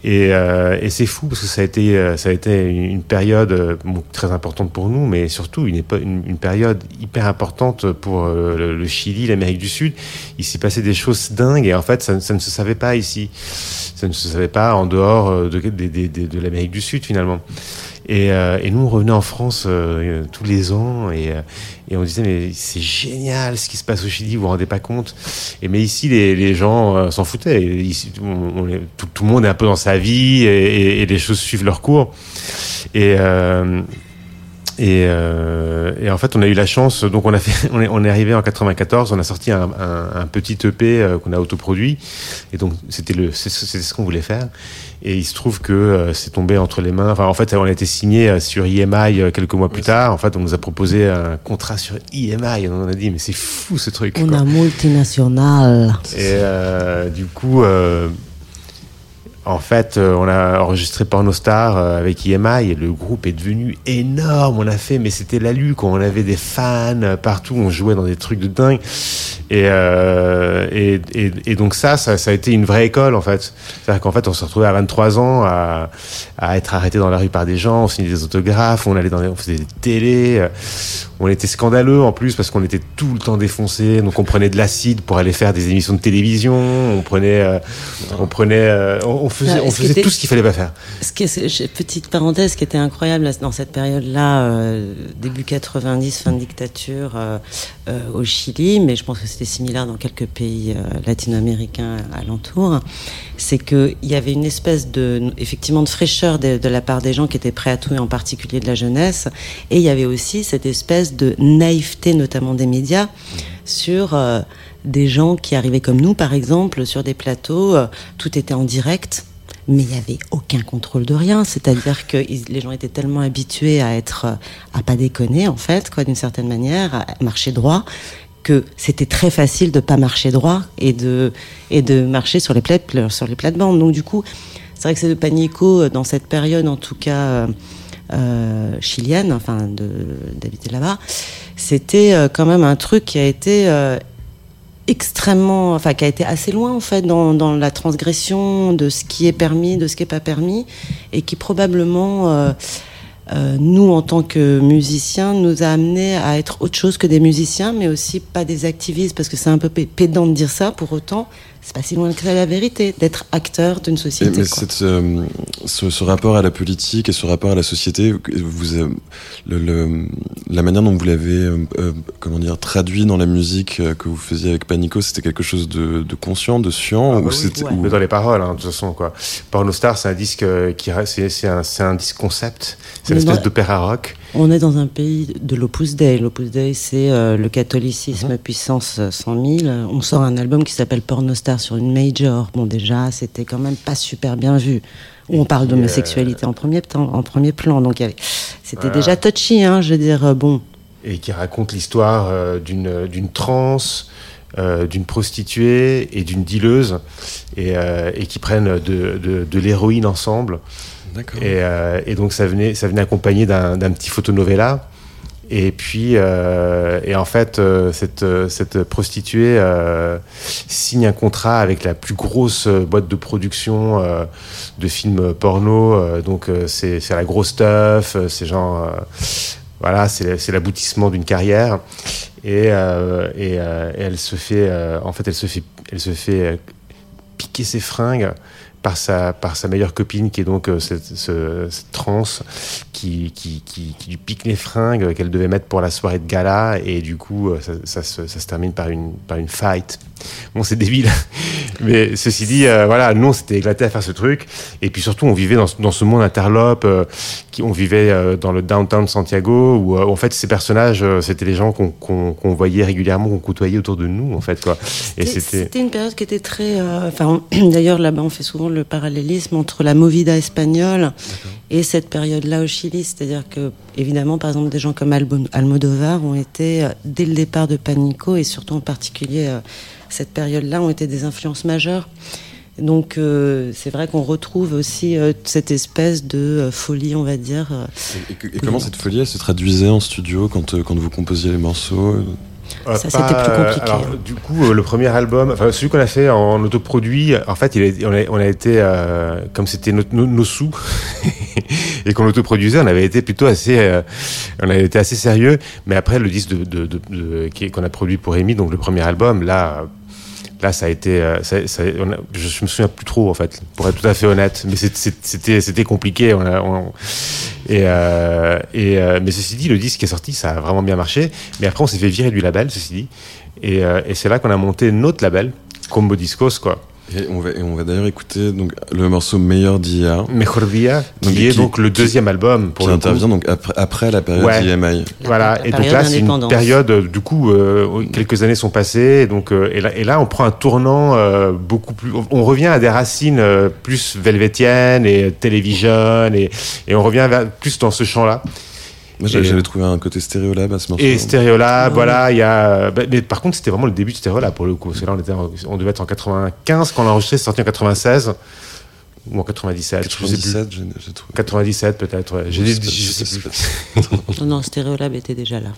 Et, euh, et c'est fou parce que ça a été euh, ça a été une période bon, très importante pour nous, mais surtout une, une, une période hyper importante pour le, Chili, l'Amérique du Sud. Il s'est passé des choses dingues et en fait ça, ça ne se savait pas ici. Ça ne se savait pas en dehors de, de, de, de- de l'Amérique du Sud finalement. Et, euh, et nous, on revenait en France euh, tous les ans et, euh, on disait mais c'est génial ce qui se passe au Chili, vous vous rendez pas compte. Et mais ici, les, gens euh, s'en foutaient. Ici, tout, tout le monde est un peu dans sa vie et, les choses suivent leur cours. Et euh, et, euh, en fait, on a eu la chance. Donc, on a fait, on est, arrivé en 94. On a sorti un, petit EP euh, qu'on a autoproduit. Et donc, c'était ce qu'on voulait faire. Et il se trouve que euh, c'est tombé entre les mains. Enfin, en fait, on a été signé euh, sur IMI euh, quelques mois plus tard. En fait, on nous a proposé un contrat sur IMI. Et on a dit, mais c'est fou ce truc. On quoi. a multinational. Et euh, du coup, euh, en fait, euh, on a enregistré Pornostar euh, avec IMI et le groupe est devenu énorme. On a fait, mais c'était la lue on avait des fans euh, partout, on jouait dans des trucs de dingue. Et, euh, et, et, et donc ça, ça, ça a été une vraie école en fait. C'est-à-dire qu'en fait, on se retrouvait à 23 ans à, à être arrêté dans la rue par des gens, on signait des autographes, on allait dans, les- on faisait des télés. on était scandaleux en plus parce qu'on était tout le temps défoncé. Donc on prenait de l'acide pour aller faire des émissions de télévision. On prenait, euh, on prenait, euh, on faisait, on faisait était- tout ce qu'il fallait pas faire. Ce qui est- c'est- petite parenthèse, qui était incroyable dans cette période-là, euh, début 90, fin de dictature euh, euh, au Chili, mais je pense que c'était similaire dans quelques pays latino-américains alentours, c'est qu'il y avait une espèce de, effectivement, de fraîcheur de, de la part des gens qui étaient prêts à tout, et en particulier de la jeunesse, et il y avait aussi cette espèce de naïveté, notamment des médias, sur euh, des gens qui arrivaient comme nous, par exemple, sur des plateaux, euh, tout était en direct mais il n'y avait aucun contrôle de rien. C'est-à-dire que les gens étaient tellement habitués à être, euh, à pas déconner en fait, quoi, d'une certaine manière, à marcher droit, que c'était très facile de pas marcher droit et de et de marcher sur les plates sur les plates-bandes. Donc du coup, c'est vrai que c'est de panico euh, dans cette période, en tout cas chilienne, enfin d'habiter là-bas, c'était quand même un truc qui a été extrêmement, enfin qui a été assez loin en fait dans, dans la transgression de ce qui est permis, de ce qui est pas permis, et qui probablement euh, euh, nous en tant que musiciens nous a amené à être autre chose que des musiciens, mais aussi pas des activistes, parce que c'est un peu pé- pédant de dire ça. Pour autant, c'est pas si loin que ça la vérité d'être acteur d'une société. mais quoi. cette, euh, ce, ce rapport à la politique et ce rapport à la société, vous, euh, le, le- la manière dont vous l'avez, euh, euh, comment dire, traduit dans la musique euh, que vous faisiez avec Panico, c'était quelque chose de, de conscient, de sciant, Ah ou bah oui, c'était, ouais. ou- Mais dans les paroles, hein, de toute façon, quoi. Pornostar, c'est un disque euh, qui, c'est, un, un disque concept. C'est une espèce d'opéra rock. On est dans un pays de l'Opus Dei. L'Opus Dei, c'est euh, le catholicisme puissance euh, 100 000. On sort un album qui s'appelle Pornostar sur une major. Bon, déjà, c'était quand même pas super bien vu. Où on parle d'homosexualité en, premier temps, en premier plan. Donc, c'était déjà touchy, hein, je veux dire, euh, bon. et qui raconte l'histoire euh, d'une d'une transe, euh, d'une prostituée et d'une dealeuse et, euh, et qui prennent de, de, de l'héroïne ensemble. Euh, et donc ça venait, ça venait accompagné d'un petit photonovella. Et puis, euh, et en fait, euh, cette, cette prostituée signe un contrat avec la plus grosse boîte de production de films porno. donc, c'est la grosse stuff, c'est genre. voilà, c'est l'aboutissement d'une carrière. Et, et, et elle se fait. en fait, elle se fait, elle se fait piquer ses fringues par sa, par sa meilleure copine qui est donc euh, cette, ce- cette trans qui, qui, qui, lui pique les fringues qu'elle devait mettre pour la soirée de gala et du coup euh, ça, ça se, ça se termine par une, par une fight. Bon c'est débile mais ceci dit euh, voilà nous on s'était éclaté à faire ce truc et puis surtout on vivait dans, ce- dans ce monde interlope euh, qui, on vivait euh, dans le downtown de Santiago où en fait ces personnages c'était les gens qu'on qu'on qu'on voyait régulièrement qu'on côtoyait autour de nous en fait quoi et C'était- une période qui était très. Enfin, d'ailleurs, là-bas, on fait souvent le parallélisme entre la movida espagnole et cette période-là au Chili. C'est-à-dire que, évidemment, par exemple, des gens comme Almodovar ont été, dès le départ de Panico, et surtout en particulier cette période-là, ont été des influences majeures. Donc, euh, c'est vrai qu'on retrouve aussi euh, cette espèce de euh, folie, on va dire. Et, et- et comment cette folie elle se traduisait en studio quand, euh, quand vous composiez les morceaux? Euh, Ça, pas, c'était plus compliqué, alors, hein. du coup, euh, le premier album, enfin celui qu'on a fait en autoproduit, en fait, il a- on, a, on a été, euh, comme c'était nos, nos sous et qu'on autoproduisait, on avait été plutôt assez, euh, on avait été assez sérieux. Mais après, le disque de, de, de- de- qui est- qu'on a produit pour Amy, donc le premier album, là. Là, ça a été, euh, je, me souviens plus trop en fait, pour être tout à fait honnête. Mais c'était, compliqué. On a, et, euh, et euh, mais ceci dit, le disque est sorti, ça a vraiment bien marché. Mais après, on s'est fait virer du label, ceci dit. Et c'est là qu'on a monté notre label, Combo Discos, quoi. Et on va, et on va d'ailleurs écouter donc, le morceau Meilleur d'IA Mejor Dia, qui est qui- donc le deuxième album pour qui le coup. intervient donc après, après la période Ouais. IMI. Voilà, La et donc là, c'est une période, euh, du coup, euh, quelques années sont passées, et donc, euh, et, là, et là, on prend un tournant euh, beaucoup plus. On revient à des racines euh, plus velvétiennes et télévision, et, et on revient vers- plus dans ce champ-là. Moi j'avais trouvé un côté stéréolab à ce morceau. Et Stereolab, Ah voilà, il y a. bah, mais par contre, c'était vraiment le début de Stereolab pour le coup. Parce que là, on, était en- on devait être en 95 quand on l'a enregistré, c'est sorti en 96 ou en 97. je sais plus. 97, j'ai j'ai trouvé. 97 peut-être. ouais. Je sais c'est plus. pas- Non, non, Stéréolab était déjà là.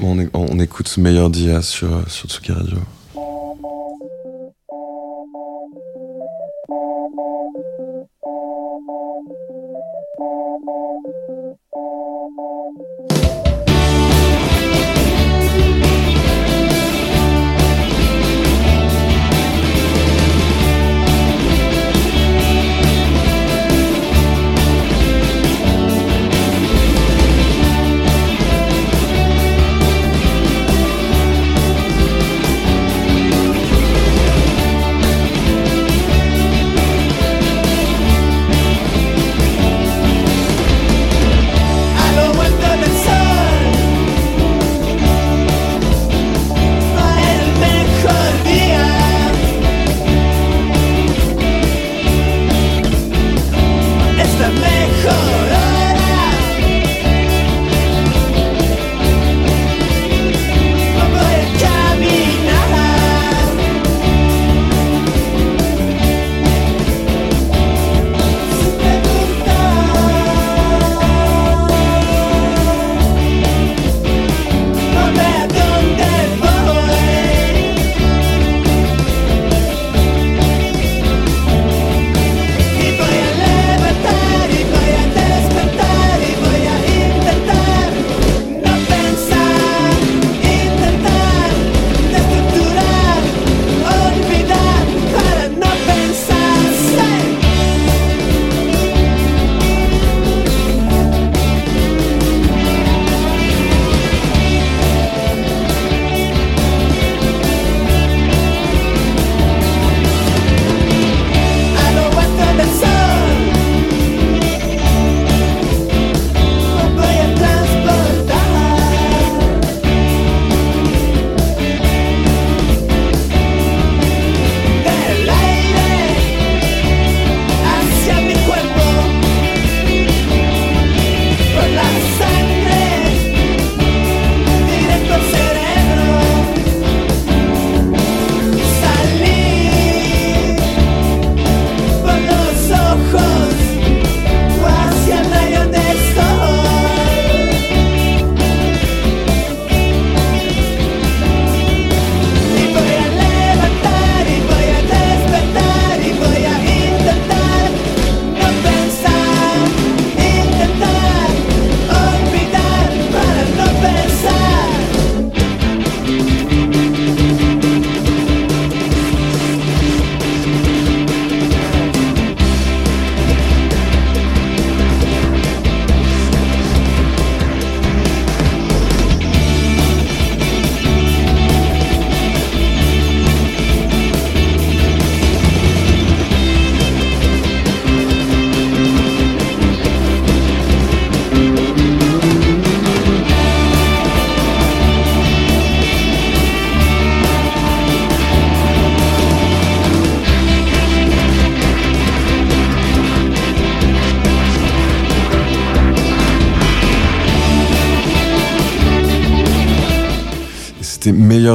Bon, on, é- on écoute Meilleur d'IA sur, euh, sur Tsuki Radio.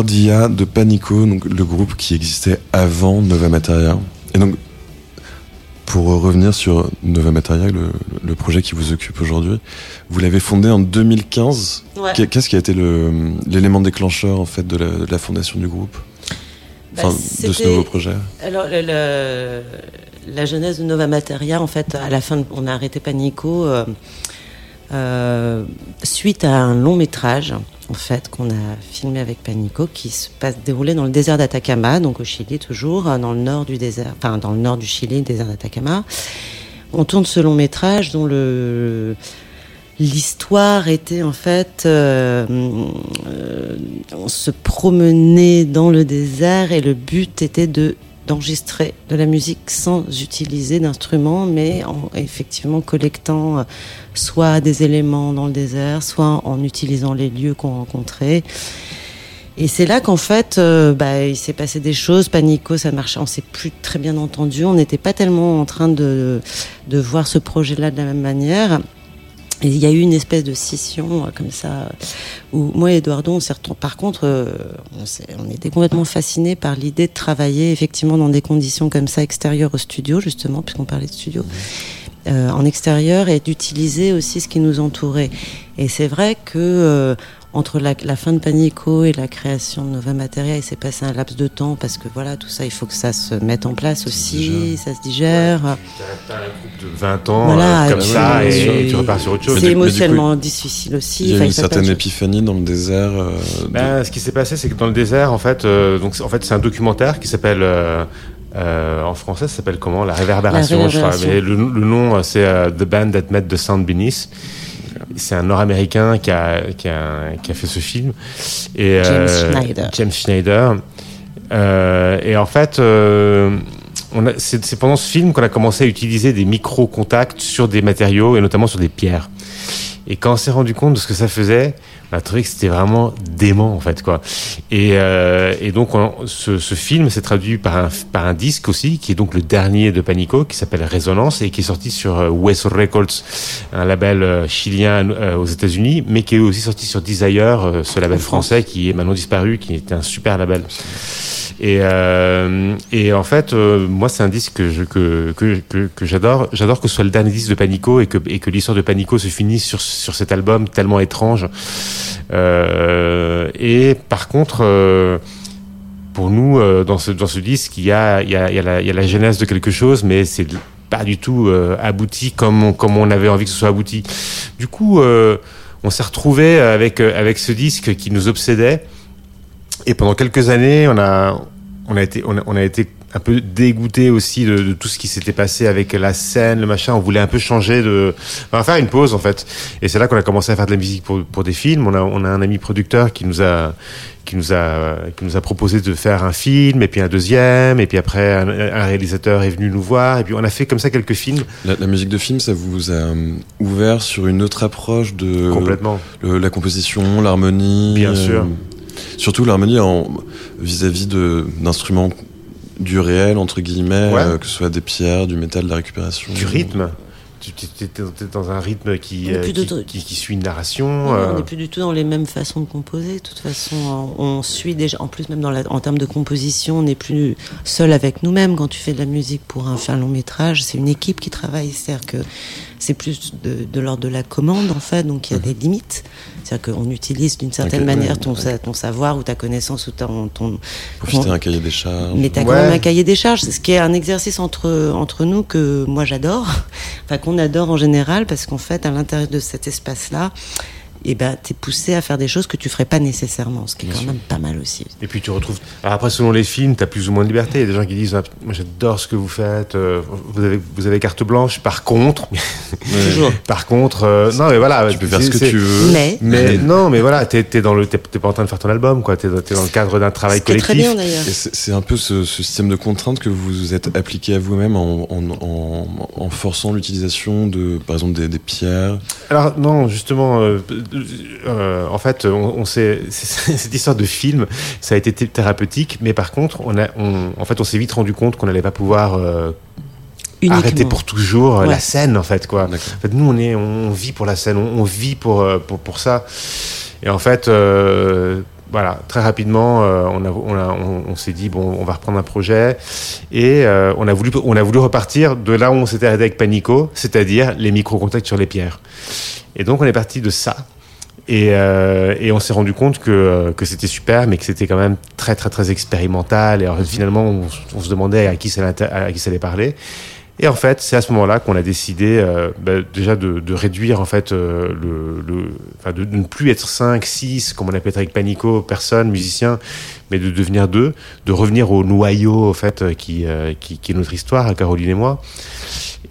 d'IA de Panico, donc le groupe qui existait avant Nova Materia. Et donc, pour revenir sur Nova Materia, le, le projet qui vous occupe aujourd'hui, vous l'avez fondé en 2015. Ouais. Qu'est- Qu'est-ce qui a été l'élément déclencheur en fait de la, de la fondation du groupe, Bah, de ce nouveau projet Alors, le- le- la jeunesse de Nova Materia, en fait, à la fin, de- on a arrêté Panico euh, euh, suite à un long métrage, en fait, qu'on a filmé avec Panico, qui se passe déroulé dans le désert d'Atacama, donc au Chili toujours, euh, dans le nord du désert, enfin dans le nord du Chili, désert d'Atacama. On tourne ce long métrage dont le L'histoire était en fait, euh, euh, on se promenait dans le désert et le but était de d'enregistrer de la musique sans utiliser d'instruments, mais en effectivement collectant euh, soit des éléments dans le désert, soit en utilisant les lieux qu'on rencontrait. Et c'est là qu'en fait, euh, bah, il s'est passé des choses. Panico, ça marchait, on s'est plus très bien entendu. On n'était pas tellement en train de, de voir ce projet-là de la même manière. Il y a eu une espèce de scission euh, comme ça, euh, où moi et Eduardo, on s'est. Par contre, euh, on, on était complètement fascinés par l'idée de travailler effectivement dans des conditions comme ça extérieures au studio, justement, puisqu'on parlait de studio, euh, en extérieur, et d'utiliser aussi ce qui nous entourait. Et c'est vrai que euh, entre la, la fin de Panico et la création de Nova Materia, il s'est passé un laps de temps parce que voilà, tout ça, il faut que ça se mette en place aussi, ça se digère. T'as un groupe de 20 ans Voilà, euh, comme ça et, tu repars sur autre chose. C'est émotionnellement difficile aussi. Il y a Enfin, une certaine épiphanie dans le désert. euh, de- Ben, ce qui s'est passé, c'est que dans le désert, en fait, euh, donc c'est- en fait, c'est un documentaire qui s'appelle euh, euh, en français, ça s'appelle comment? La réverbération, La je crois. réverbération. Mais le, le nom, c'est The Band That Met the Sound Beneath. C'est un Nord-américain qui a, qui, a, qui a fait ce film. Et, James euh, Schneider. James Schneider. Euh, et en fait, euh, c'est pendant ce film qu'on a commencé à utiliser des micro-contacts sur des matériaux et notamment sur des pierres. Et quand on s'est rendu compte de ce que ça faisait, trouvé que c'était vraiment dément en fait quoi. Et, euh, et donc on- ce, ce film s'est traduit par un, par un disque aussi, qui est donc le dernier de Panico, qui s'appelle Résonance et qui est sorti sur euh, West Records, un label euh, chilien euh, aux États-Unis, mais qui est aussi sorti sur Desire, ce label français qui est maintenant disparu, qui était un super label. Et, euh, et en fait, euh, moi, c'est un disque que je- que, que, que, que j'adore. J'adore que ce soit le dernier disque de Panico et que, et que l'histoire de Panico se finisse sur, sur cet album tellement étrange. Euh, et par contre, euh, pour nous, euh, dans, ce, dans ce disque, il y a, y, a, y, a la, genèse de quelque chose, mais c'est pas du tout abouti comme on, comme on avait envie que ce soit abouti. Du coup, on s'est retrouvé avec, avec ce disque qui nous obsédait. Et pendant quelques années, on a, on a été, on a été un peu dégoûté aussi de, de tout ce qui s'était passé avec la scène, le machin. On voulait un peu changer de, on va faire une pause en fait. Et c'est là qu'on a commencé à faire de la musique pour, pour des films. On a, on a un ami producteur qui nous a, qui nous a, qui nous a proposé de faire un film, et puis un deuxième, et puis après un, un réalisateur est venu nous voir, et puis on a fait comme ça quelques films. La, la musique de film, ça vous a euh, ouvert sur une autre approche de Complètement. le- la composition, l'harmonie. Bien sûr. Surtout l'harmonie vis-à-vis d'instruments du réel entre guillemets, Ouais. euh, que ce soit des pierres, du métal, de la récupération. Du rythme. Tu t'es dans un rythme qui, euh, qui, qui- qui suit une narration. Non, euh, On n'est plus du tout dans les mêmes façons de composer. De toute façon, on, on suit déjà. En plus, même dans la- en termes de composition, on n'est plus seul avec nous-mêmes. Quand tu fais de la musique pour un, faire un long métrage, c'est une équipe qui travaille. C'est-à-dire que c'est plus de, de l'ordre de la commande, en fait. Donc il y a des limites. C'est-à-dire qu'on utilise d'une certaine manière ton, ok. sa- ton savoir ou ta connaissance ou ton, ton, Profiter ton- un cahier des charges. mais t'as Ouais. quand même un cahier des charges, ce qui est un exercice entre, entre nous que moi j'adore, enfin qu'on adore en général, parce qu'en fait, à l'intérieur de cet espace-là, eh ben, t'es poussé à faire des choses que tu ferais pas nécessairement, ce qui est quand même pas mal aussi. Et puis tu retrouves. Alors après, selon les films, tu as plus ou moins de liberté. Il y a des gens qui disent ah, Moi j'adore ce que vous faites, euh, vous, avez, vous avez carte blanche. Par contre, Toujours. par contre, euh, non, mais voilà. Tu peux faire ce que tu veux. Mais, Mais non, mais voilà, t'es es dans le, t'es pas en train de faire ton album, quoi. T'es es dans le cadre d'un travail est très collectif. bien d'ailleurs. Et c'est c'est un peu ce, ce système de contraintes que vous êtes appliqué à vous-même en, en, en, en forçant l'utilisation de, par exemple, des, des pierres. Alors non, justement, euh, euh, en fait, on, on s'est cette histoire de film, ça a été thé- thérapeutique, mais par contre, on a, on, en fait, on s'est vite rendu compte qu'on n'allait pas pouvoir euh, arrêter pour toujours euh, Ouais. la scène, en fait, quoi. En fait, nous, on est, on vit pour la scène, on, on vit pour, pour pour ça. Et en fait, euh, voilà, très rapidement, euh, on, a, on, a- on- on s'est dit bon, on va reprendre un projet et euh, on a voulu, on a voulu repartir de là où on s'était arrêté avec Panico, c'est-à-dire les micro-contacts sur les pierres. Et donc on est parti de ça. Et, euh, et on s'est rendu compte que, euh, que c'était super, mais que c'était quand même très très très expérimental. Et alors, finalement, on, on se demandait à qui ça à qui ça allait parler. Et en fait, c'est à ce moment-là qu'on a décidé euh, bah, déjà de, de réduire en fait euh, le, le de, de ne plus être 5, 6, comme on appelait avec Panico, personnes, musiciens, mais de devenir deux, de revenir au noyau en fait qui, euh, qui, qui est notre histoire, à Caroline et moi.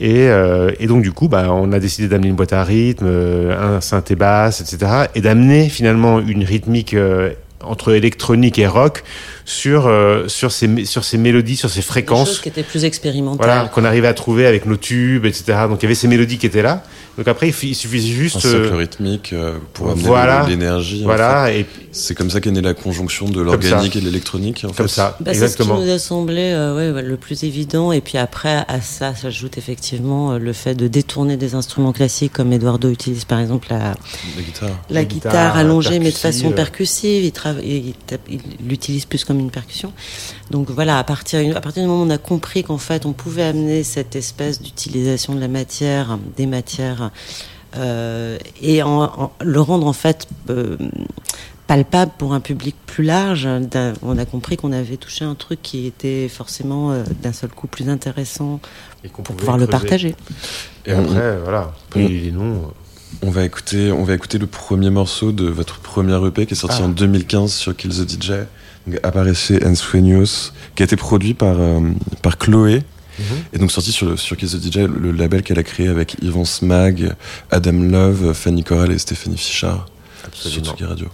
Et, euh, et donc du coup, bah, on a décidé d'amener une boîte à rythme, euh, un synthé basse, etc. Et d'amener finalement une rythmique euh, entre électronique et rock sur, euh, sur, ces, sur ces mélodies, sur ces Des choses fréquences. qui étaient plus expérimentales. Voilà, qu'on arrivait à trouver avec nos tubes, etc. Donc il y avait ces mélodies qui étaient là. Donc après, il, fi- il suffisait Un juste. cercle euh, rythmique euh, pour amener voilà. de l'énergie. en voilà, et fait. C'est comme ça qu'est née la conjonction de l'organique et de l'électronique. En comme fait. ça. Bah, c'est ce qui nous a semblé euh, ouais, le plus évident. Et puis après, à ça s'ajoute effectivement le fait de détourner des instruments classiques, comme Eduardo utilise par exemple la, La guitare. la La guitare, guitare allongée, mais de percussive. façon percussive. Il, trava- il, tape- il l'utilise plus comme une percussion. Donc voilà, à partir, à partir du moment où on a compris qu'en fait, on pouvait amener cette espèce d'utilisation de la matière, des matières, euh, et en, en- le rendre en fait euh, palpable pour un public plus large, on a compris qu'on avait touché un truc qui était forcément euh, d'un seul coup plus intéressant Et pour pouvoir le partager. Et après, voilà. Après, on- les noms. On va écouter, on va écouter le premier morceau de votre premier EP qui est sorti Ah. en 2015 sur Kill the DJ. Donc, Sueños, qui a été produit par, euh, par Chloé. Et donc sorti sur, le- sur Kill the DJ, le label qu'elle a créé avec Yvan Smag, Adam Love, Fanny Corral et Stéphanie Fichard sur Absolument. Tsugi Radio.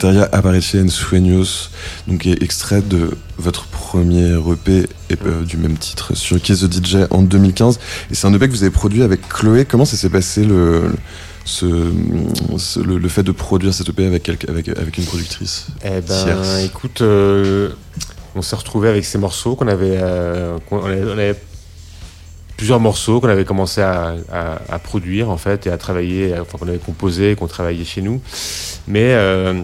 Materia Aparece en Sueños, donc est extrait de votre premier EP et, euh, du même titre sur Kiss the DJ en 2015. Et c'est un EP que vous avez produit avec Chloé. Comment ça s'est passé le, ce, ce- le, le fait de produire cet EP avec, avec, avec une productrice Eh ben, écoute, euh, on s'est retrouvé avec ces morceaux qu'on avait, euh, qu'on- on avait, on avait plusieurs morceaux qu'on avait commencé à, à- à produire en fait et à travailler, enfin qu'on avait composé, qu'on travaillait chez nous. Mais euh,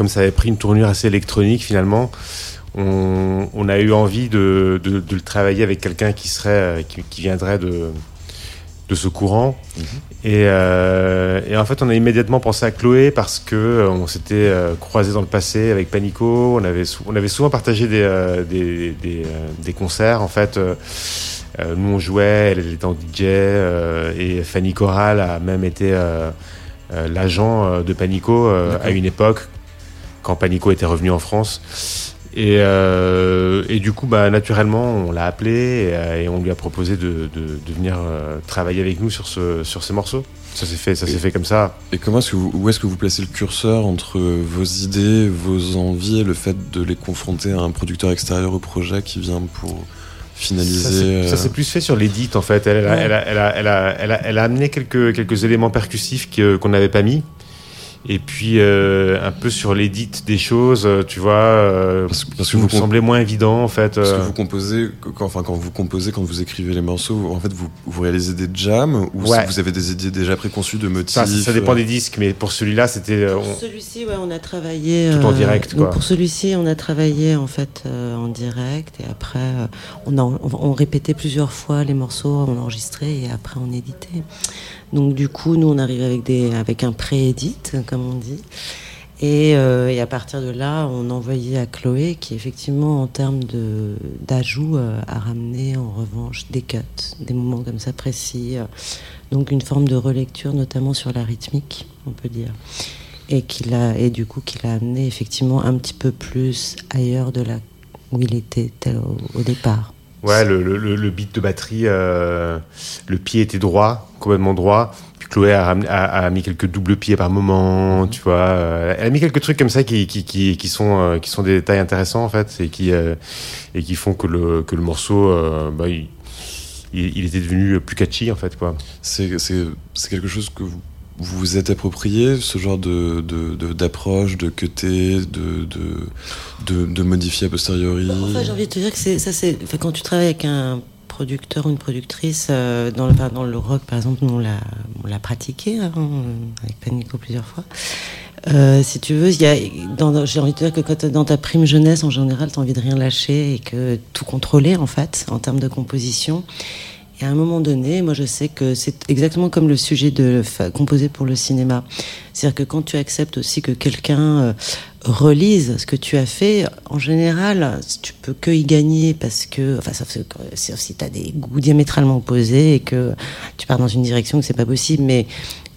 comme ça avait pris une tournure assez électronique finalement, on, on a eu envie de, de- de le travailler avec quelqu'un qui serait, euh, qui, qui viendrait de de ce courant. Et, euh, et en fait, on a immédiatement pensé à Chloé parce que euh, on s'était croisés dans le passé avec Panico. On avait, on avait souvent partagé des, des, des, des concerts. En fait, euh, nous on jouait, elle était en DJ euh, et Fanny Corral a même été euh, l'agent de Panico à une époque quand Panico était revenu en France. Et, euh, et du coup, bah, naturellement, on l'a appelé et, euh, et on lui a proposé de, de, de venir euh, travailler avec nous sur, ce, sur ces morceaux. Ça s'est fait, ça s'est fait comme ça. Et comment est-ce que vous, où est-ce que vous placez le curseur entre vos idées, vos envies et le fait de les confronter à un producteur extérieur au projet qui vient pour Ça finaliser s'est- Ça euh, s'est plus fait sur l'édite en fait. Elle, elle, a, Ouais. elle, a, elle, a, elle, a, elle, a, elle a amené quelques, quelques éléments percussifs que- qu'on n'avait pas mis. Et puis euh, un peu sur l'édite des choses, euh, tu vois, euh, Parce- que vous semblait moins évident en fait. Parce que vous composez, quand, enfin quand vous composez, quand vous écrivez les morceaux, en fait vous, vous réalisez des jams ou Ouais. vous avez des idées déjà préconçues de motifs. ça, ça dépend des disques, mais pour celui-là, c'était. Pour on- celui-ci, ouais, on a travaillé. Tout en direct, donc quoi. pour celui-ci, on a travaillé en fait euh, en direct et après, euh, on, a, on, on répétait plusieurs fois les morceaux, on enregistrait et après on éditait. Donc du coup, nous, on arrive avec des, avec un pré-edit, comme on dit. Et, euh, et à partir de là, on envoyait à Chloé, qui effectivement, en termes d'ajout, euh, a ramené en revanche des cuts, des moments comme ça précis. euh, donc une forme de relecture, notamment sur la rythmique, on peut dire et a et du coup qu'il a amené effectivement un petit peu plus ailleurs de là où il était au départ. Ouais, le, le, le- beat de batterie, euh, le pied était droit, complètement droit. Puis Chloé a, a, a mis quelques doubles pieds par moment, tu vois. euh, elle a mis quelques trucs comme ça qui, qui, qui, qui sont, euh, qui sont des détails intéressants, en fait, et qui, euh, et qui font que le, que le morceau, euh, bah, il, il, était devenu plus catchy, en fait, quoi. C'est c'est- c'est quelque chose que vous vous vous êtes approprié, ce genre de de- de- d'approche, de, cutter, de, de, de, de modifier a posteriori? Enfin, j'ai envie de te dire que c'est ça c'est quand tu travailles avec un producteur ou une productrice euh, dans le dans le rock par exemple nous on l'a on l'a pratiqué euh, avec Panico plusieurs fois. Euh, si tu veux, y a, j'ai envie de te dire que quand dans ta prime jeunesse, en général, tu as envie de rien lâcher et que tout contrôler, en fait, en termes de composition. Et à un moment donné, moi je sais que c'est exactement comme le sujet de fa- composer pour le cinéma. C'est-à-dire que quand tu acceptes aussi que quelqu'un euh, relise ce que tu as fait, en général, tu peux que y gagner parce que, enfin, sauf, sauf si tu as des goûts diamétralement opposés et que tu pars dans une direction que c'est pas possible. Mais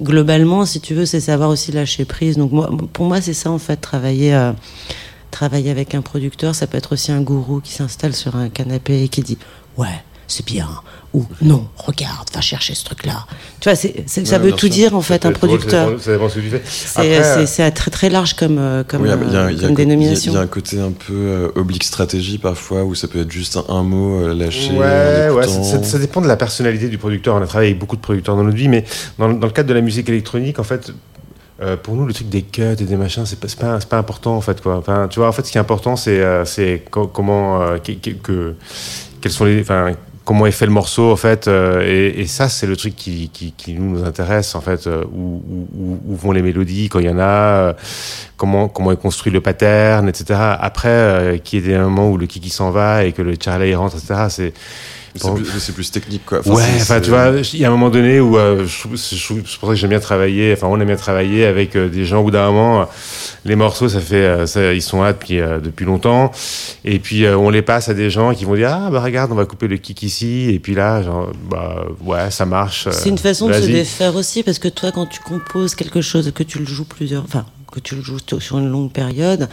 globalement, si tu veux, c'est savoir aussi lâcher prise. Donc moi, pour moi, c'est ça en fait, travailler. euh, travailler avec un producteur, ça peut être aussi un gourou qui s'installe sur un canapé et qui dit ouais c'est bien ou non regarde va chercher ce truc là tu vois ça Ouais, veut tout sûr. dire en fait un producteur Ça dépend, ça dépend ce que tu fais. c'est, très très large comme euh, comme, Oui, euh, il y a- comme il y a- dénomination Il y a un côté un peu euh, oblique stratégie parfois où ça peut être juste un, un mot euh, lâché. Ouais, ouais, ça, ça- ça dépend de la personnalité du producteur. On a travaillé avec beaucoup de producteurs dans notre vie, mais dans, le- dans le cadre de la musique électronique, en fait, euh, pour nous, le truc des cuts et des machins, c'est pas, c'est pas, c'est pas important, en fait, quoi. Enfin, tu vois, en fait, ce qui est important, c'est, euh, comment, euh, que, que- que- quels sont les, enfin, comment est fait le morceau, en fait, euh, et, et ça, c'est le truc qui, qui, qui nous, intéresse, en fait, euh, où, où- où- vont les mélodies quand il y en a, euh, comment, comment est construit le pattern, etc. Après, euh, qu'il y ait des moments où le kiki s'en va et que le Charlie rentre, etc. C'est, C'est plus, c'est plus technique quoi. ouais, c'est- enfin c'est- tu vois, il y a un moment donné où euh, je trouve- je trouve- c'est pour ça que j'aime bien travailler. Enfin, on aime bien travailler avec euh, des gens. Bout d'un moment, euh, les morceaux, ça fait, euh, ça, ils sont là depuis euh, depuis longtemps. Et puis euh, on les passe à des gens qui vont dire ah bah regarde, on va couper le kick ici. Et puis là, genre bah ouais, ça marche. c'est une façon de se défaire aussi parce que toi quand tu composes quelque chose que tu le joues plusieurs enfin que tu le joues sur une longue période,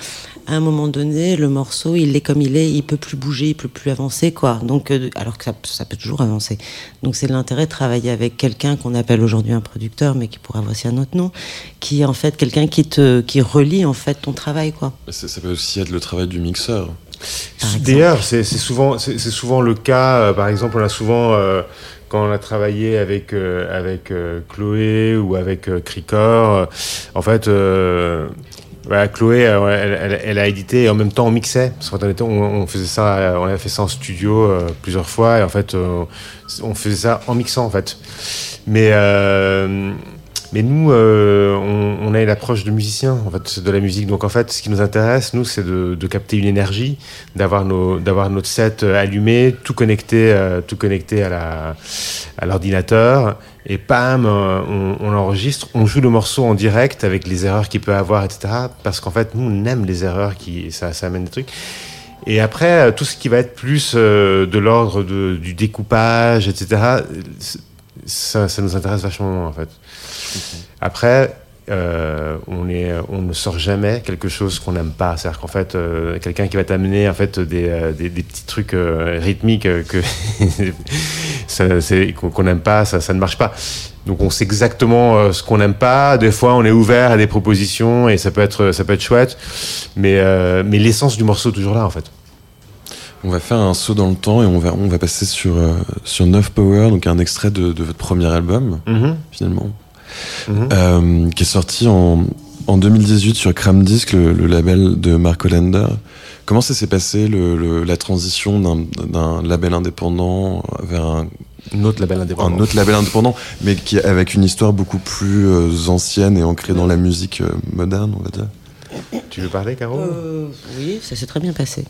à un moment donné, le morceau, il est comme il est, il peut plus bouger, il peut plus avancer, quoi. Donc, euh, alors que ça, ça, peut toujours avancer. Donc, c'est l'intérêt de travailler avec quelqu'un qu'on appelle aujourd'hui un producteur, mais qui pourrait avoir aussi un autre nom, qui est en fait quelqu'un qui te, qui relie en fait ton travail, quoi. Ça, ça peut aussi être le travail du mixeur. D'ailleurs, c'est souvent, c'est souvent le cas. Euh, par exemple, on a souvent euh, quand on a travaillé avec euh, avec euh, Chloé ou avec euh, Cricor, euh, en fait. Chloé, elle, a édité et en même temps on mixait. Parce on, on faisait ça, on a fait ça en studio plusieurs fois et en fait on faisait ça en mixant en fait. Mais mais nous, euh, on, a une approche de musicien, en fait, de la musique. Donc, en fait, ce qui nous intéresse, nous, c'est de, capter une énergie, d'avoir notre set allumé, tout connecté, euh, tout connecté à la, à l'ordinateur. Et pam, euh, on, on enregistre, on joue le morceau en direct avec les erreurs qu'il peut avoir, etc. Parce qu'en fait, nous, on aime les erreurs qui, ça, ça amène des trucs. Et après, tout ce qui va être plus euh, de l'ordre du découpage, etc., ça, ça nous intéresse vachement, en fait. Après, euh, on, est, on ne sort jamais quelque chose qu'on n'aime pas. C'est-à-dire qu'en fait, euh, quelqu'un qui va t'amener en fait des, euh, des, des, petits trucs euh, rythmiques que qu'on n'aime pas, ça, ça, ne marche pas. Donc on sait exactement euh, ce qu'on n'aime pas. Des fois, on est ouvert à des propositions et ça peut être, ça peut être chouette. Mais, euh, mais l'essence du morceau est toujours là en fait. On va faire un saut dans le temps et on va, on va passer sur, euh, sur Neuf Power, donc un extrait de, de votre premier album, mm -hmm. finalement, mm -hmm. euh, qui est sorti en, en 2018 sur Cram Disc, le, le, label de Mark Hollander. Comment ça s'est passé, le, le, la transition d'un label indépendant vers un, un autre label indépendant. Un autre label indépendant, mais qui avec une histoire beaucoup plus euh, ancienne et ancrée dans la musique euh, moderne, on va dire? Tu veux parler, Caro euh, Oui, ça s'est très bien passé.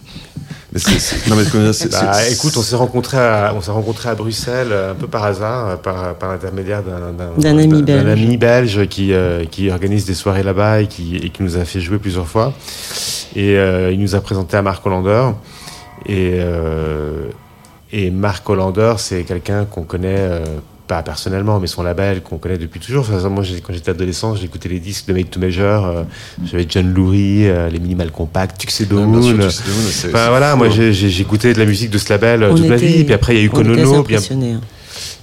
Mais c est, c est, non, mais c est, bah, écoute, on s'est rencontrés, à, on s'est rencontrés à Bruxelles un peu par hasard, par, par l'intermédiaire d'un ami belge, ami belge qui, euh, qui organise des soirées là-bas et qui, et qui nous a fait jouer plusieurs fois. Et euh, il nous a présenté à Marc Hollander. Et, euh, et Marc Hollander, c'est quelqu'un qu'on connaît pas personnellement, mais son label qu'on connaît depuis toujours. Enfin, moi, quand j'étais adolescent, j'écoutais les disques de Made to Measure. Euh, J'avais John Lurie, euh, les Minimal Compact, Tuxedo Moon. Moon enfin, voilà, moi, j'écoutais de la musique de ce label on toute était, ma vie. Puis après, il y a eu Konono. Bien, hein.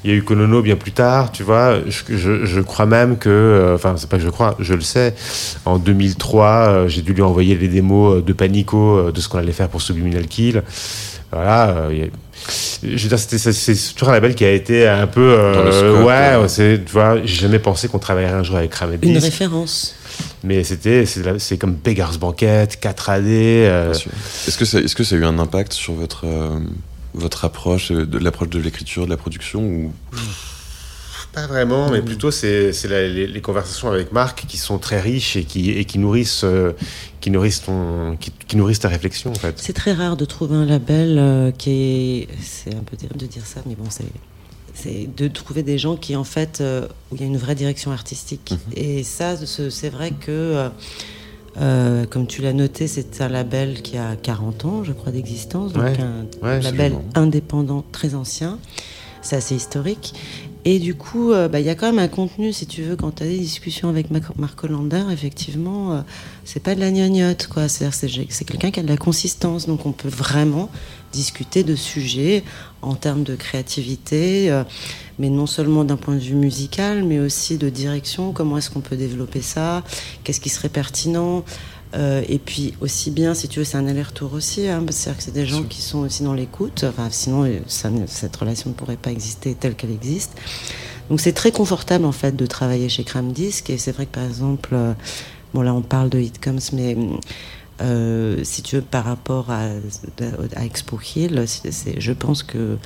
il y a eu Konono bien plus tard, tu vois. Je, je, je crois même que, enfin, euh, c'est pas que je crois, je le sais. En 2003, euh, j'ai dû lui envoyer les démos de Panico euh, de ce qu'on allait faire pour Subliminal Kill. Voilà. Il y a, je veux dire, c'est toujours un label qui a été un peu. Euh, ouais, ouais. c'est, tu vois, j'ai jamais pensé qu'on travaillerait un jour avec Ramedis. Une référence. Mais c'était, c'est comme Beggars Banquet, 4AD. Euh... Est-ce que, ça, est-ce que ça a eu un impact sur votre, euh, votre approche, de l'approche de l'écriture, de la production ou... Pas vraiment, mais plutôt c'est les, les, conversations avec Marc qui sont très riches et qui, et qui nourrissent, euh, qui, nourrissent ton, qui, qui, nourrissent ta réflexion en fait. C'est très rare de trouver un label euh, qui est. C'est un peu terrible de dire ça, mais bon, c'est. C'est de trouver des gens qui, en fait, euh, où il y a une vraie direction artistique. Mm -hmm. Et ça, c'est vrai que, euh, comme tu l'as noté, c'est un label qui a 40 ans, je crois, d'existence. Donc, ouais, un ouais, label indépendant très ancien. C'est assez historique. Et du coup, il euh, bah, y a quand même un contenu, si tu veux, quand tu as des discussions avec Marc Hollander, effectivement, euh, c'est pas de la gnognotte, quoi. C'est quelqu'un qui a de la consistance, donc on peut vraiment discuter de sujets en termes de créativité, euh, mais non seulement d'un point de vue musical, mais aussi de direction, comment est-ce qu'on peut développer ça, qu'est-ce qui serait pertinent? Euh, et puis aussi bien, si tu veux, c'est un aller-retour aussi. Hein, C'est-à-dire que c'est des gens qui sont aussi dans l'écoute. Enfin, sinon, ça, cette relation ne pourrait pas exister telle qu'elle existe. Donc c'est très confortable en fait de travailler chez Cram Disc. Et c'est vrai que par exemple, euh, bon là on parle de It Comes, mais euh, si tu veux par rapport à, à Expo Hill, je pense que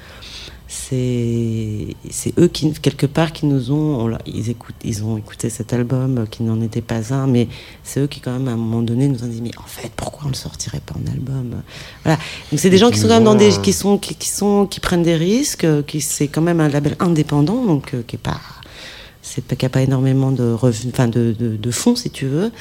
c'est eux qui quelque part qui nous ont on, ils écoutent ils ont écouté cet album qui n'en était pas un mais c'est eux qui quand même à un moment donné nous ont dit mais en fait pourquoi on le sortirait pas en album? Voilà. Donc c'est des gens qui sont quand même dans des qui sont qui, qui sont qui prennent des risques qui c'est quand même un label indépendant donc euh, qui est pas c'est pas qu'il n'y a pas énormément de fonds si tu veux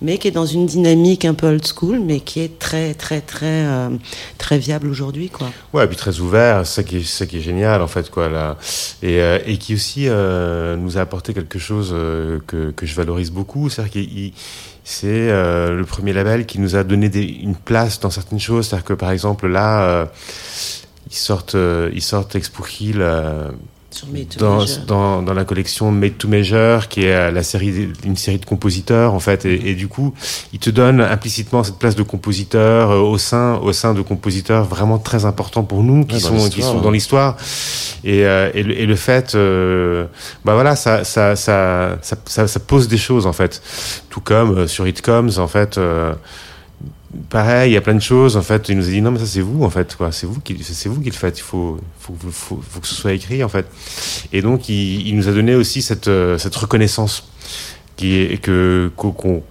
mais qui est dans une dynamique un peu old school, mais qui est très, très, très, euh, très viable aujourd'hui, quoi. Ouais, et puis très ouvert, c'est ça qui est, qui génial, en fait, quoi, là. Et, euh, qui aussi euh, nous a apporté quelque chose que, je valorise beaucoup, c'est-à-dire qu'il c'est le premier label qui nous a donné une place dans certaines choses. C'est-à-dire que par exemple là, ils sortent, euh, ils sortent Expo euh, Sur Made to dans, Measure. dans, dans la collection Made to Measure, qui est euh, la série, une série de compositeurs en fait, et, et du coup, ils te donnent implicitement cette place de compositeur euh, au sein, au sein de compositeurs vraiment très importants pour nous, qui Ouais, sont, qui sont dans l'histoire. Et, euh, et, le, et le fait, euh, bah voilà, ça, ça, ça, ça, ça, ça pose des choses en fait. Tout comme euh, sur It Comes, en fait. Pareil, il y a plein de choses. En fait, il nous a dit non, mais ça c'est vous en fait. C'est vous qui, c'est vous qui le faites. Il faut, faut, que ce soit écrit en fait. Et donc, il, il nous a donné aussi cette, euh, cette reconnaissance qui est que qu'on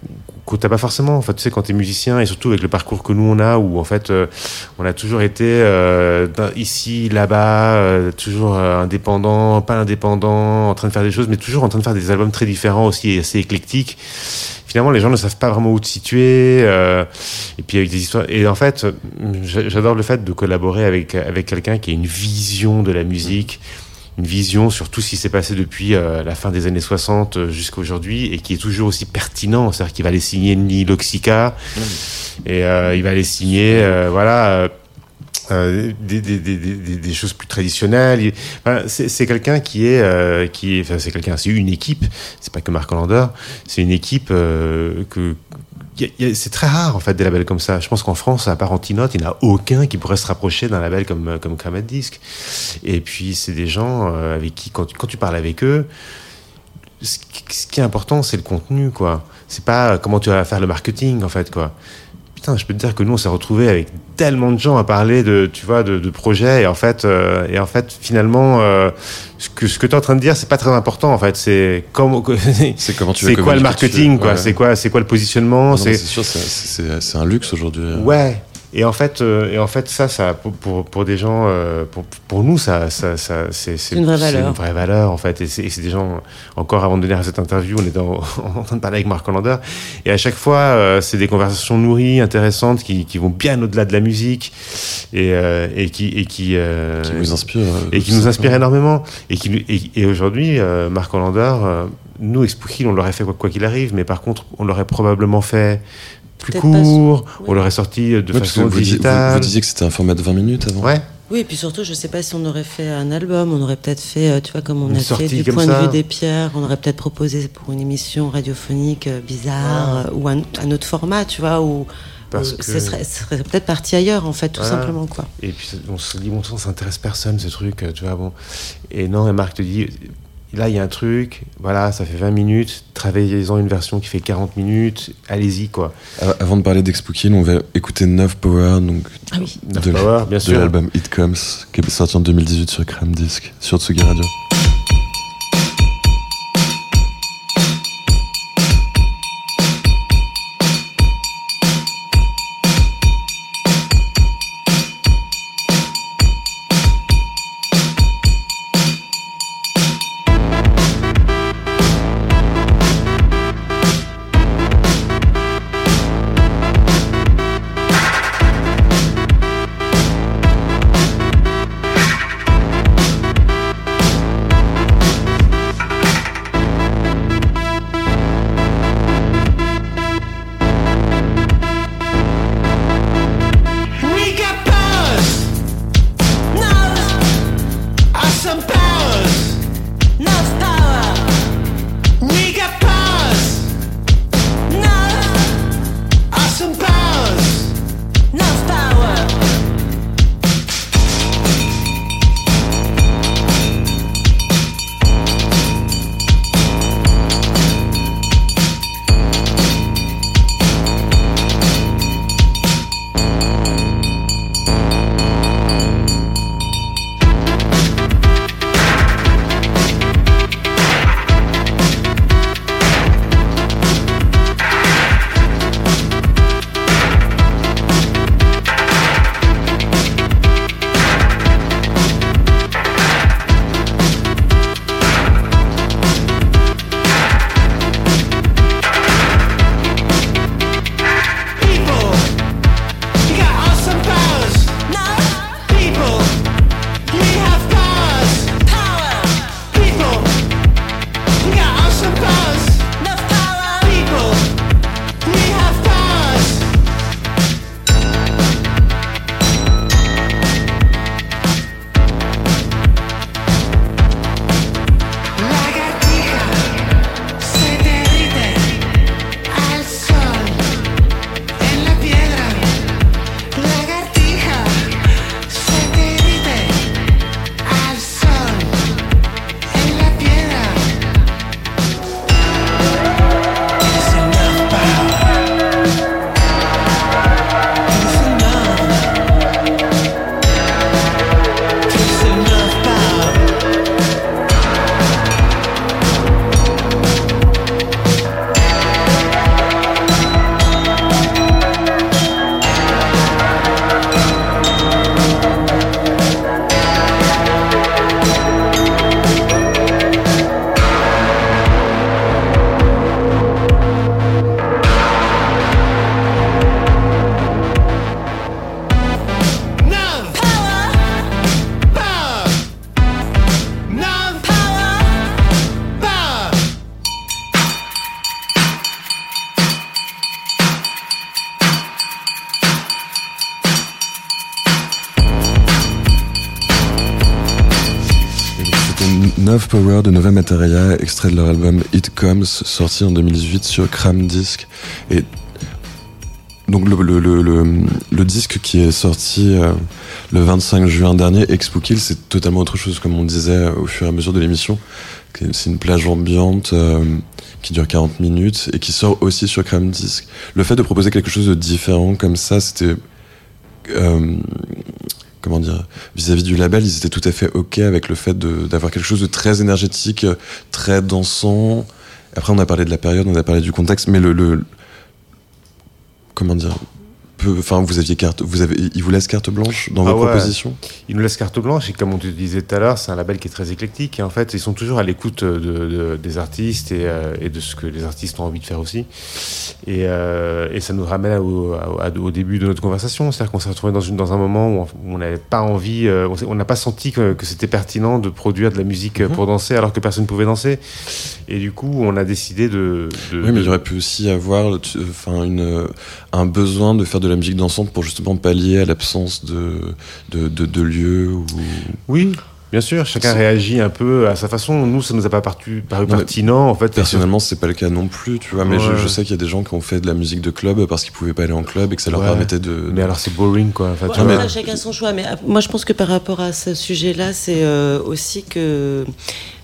qu'on t'as pas forcément en fait tu sais quand t'es musicien et surtout avec le parcours que nous on a où en fait euh, on a toujours été euh, ici là-bas euh, toujours euh, indépendant pas indépendant en train de faire des choses mais toujours en train de faire des albums très différents aussi et assez éclectiques. Finalement les gens ne savent pas vraiment où te situer euh, et puis avec des histoires et en fait j'a- j'adore le fait de collaborer avec avec quelqu'un qui a une vision de la musique une vision sur tout ce qui s'est passé depuis euh, la fin des années 60 euh, jusqu'à aujourd'hui et qui est toujours aussi pertinent. C'est-à-dire qu'il va aller signer ni Loxica et euh, il va aller signer, euh, voilà. des, des, des, des, des choses plus traditionnelles. Enfin, c'est quelqu'un qui est, qui est, enfin, c'est quelqu'un, c'est une équipe. C'est pas que Marc Hollander. C'est une équipe que c'est très rare en fait des labels comme ça. Je pense qu'en France, à part Antinote, il n'y en a aucun qui pourrait se rapprocher d'un label comme comme Kramet Disc. Et puis c'est des gens euh, avec qui quand, tu- quand tu parles avec eux, ce qui, ce qui est important c'est le contenu quoi. C'est pas euh, comment tu vas faire le marketing en fait quoi. Putain, je peux te dire que nous on s'est retrouvés avec tellement de gens à parler de tu vois de, de projets et en fait euh, et en fait finalement euh, ce que ce que tu es en train de dire c'est pas très important en fait c'est comment C'est comment tu c'est quoi le marketing quoi Ouais. c'est quoi c'est quoi le positionnement c'est C'est sûr, c'est- c'est c'est un luxe aujourd'hui. euh. Ouais. Et en fait, euh, et en fait, ça, ça pour, pour, pour des gens, euh, pour, pour nous, ça, ça, ça c'est c'est une vraie valeur. C'est une vraie valeur en fait. Et c'est des gens. Encore avant de donner à cette interview, on était en, en train de parler avec Marc Hollander. Et à chaque fois, euh, c'est des conversations nourries, intéressantes, qui, qui vont bien au-delà de la musique et, euh, et qui et qui, euh, Qui vous inspire. et qui nous inspire énormément. Et, qui, et, et aujourd'hui, euh, Marc Hollander, euh, nous, Expo Hill, on l'aurait fait quoi quoi qu'il arrive, mais par contre, on l'aurait probablement fait plus pas court, on l'aurait sorti de Ouais, façon vous, digitale. vous disiez que c'était un format de 20 minutes avant. Ouais, Oui, et puis surtout, je sais pas si on aurait fait un album, on aurait peut-être fait, euh, tu vois, comme on Une a fait du point ça. de vue des pierres, on aurait peut-être proposé pour une émission radiophonique euh, bizarre euh, ou un, un autre format, tu vois, où, Parce que- ce serait, peut-être parti ailleurs, en fait, tout Voilà. simplement, quoi. Et puis on se dit, bon ça intéresse personne ce truc, tu vois, bon. Et non, et Marc te dit, là il y a un truc, voilà, ça fait 20 minutes, travaillez-en une version qui fait 40 minutes, allez-y quoi. A- Avant de parler d'Expo Kill, on va écouter Nove Power, donc Ah oui. De, Power, bien de sûr. l'album It Comes, qui est sorti en 2018 sur Cram Disc, sur Tsugi Radio. Power de Nova Materia, extrait de leur album It Comes, sorti en 2018 sur Cram Disc. Et donc le, le, disque qui est sorti euh, le 25 juin dernier, Expo-Kill, c'est totalement autre chose, comme on disait au fur et à mesure de l'émission. C'est une plage ambiante euh, qui dure 40 minutes et qui sort aussi sur Cram Disc. Le fait de proposer quelque chose de différent comme ça, c'était... Euh, comment dire vis-à-vis du label ils étaient tout à fait ok avec le fait d'avoir quelque chose de très énergétique très dansant. Après on a parlé de la période on a parlé du contexte mais le, le comment dire enfin vous aviez carte vous avez il vous laisse carte blanche dans Ah vos ouais. propositions? Ils nous laissent carte blanche et comme on te disait tout à l'heure, c'est un label qui est très éclectique et en fait ils sont toujours à l'écoute de, de- des artistes et, euh, et de ce que les artistes ont envie de faire aussi. Et, euh, et ça nous ramène au, à- au début de notre conversation, c'est-à-dire qu'on s'est retrouvé dans, une, dans un moment où on- n'avait pas envie, euh, on n'a pas senti que, que c'était pertinent de produire de la musique Mhm. pour danser alors que personne ne pouvait danser. Et du coup on a décidé de... de- oui mais il aurait pu aussi avoir enfin une un besoin de faire de la musique dansante pour justement pallier à l'absence de lieux ou Oui, bien sûr, chacun réagit un peu à sa façon. Nous, ça nous a pas paru, paru Non, mais pertinent en fait. Personnellement, c'est pas le cas non plus, tu vois. Mais je, Ouais. je sais qu'il y a des gens qui ont fait de la musique de club parce qu'ils pouvaient pas aller en club et que ça leur Ouais. permettait de. Mais alors c'est boring quoi. Enfin, vois. après, chacun son choix. Mais euh, moi, je pense que par rapport à ce sujet-là, c'est euh, aussi que.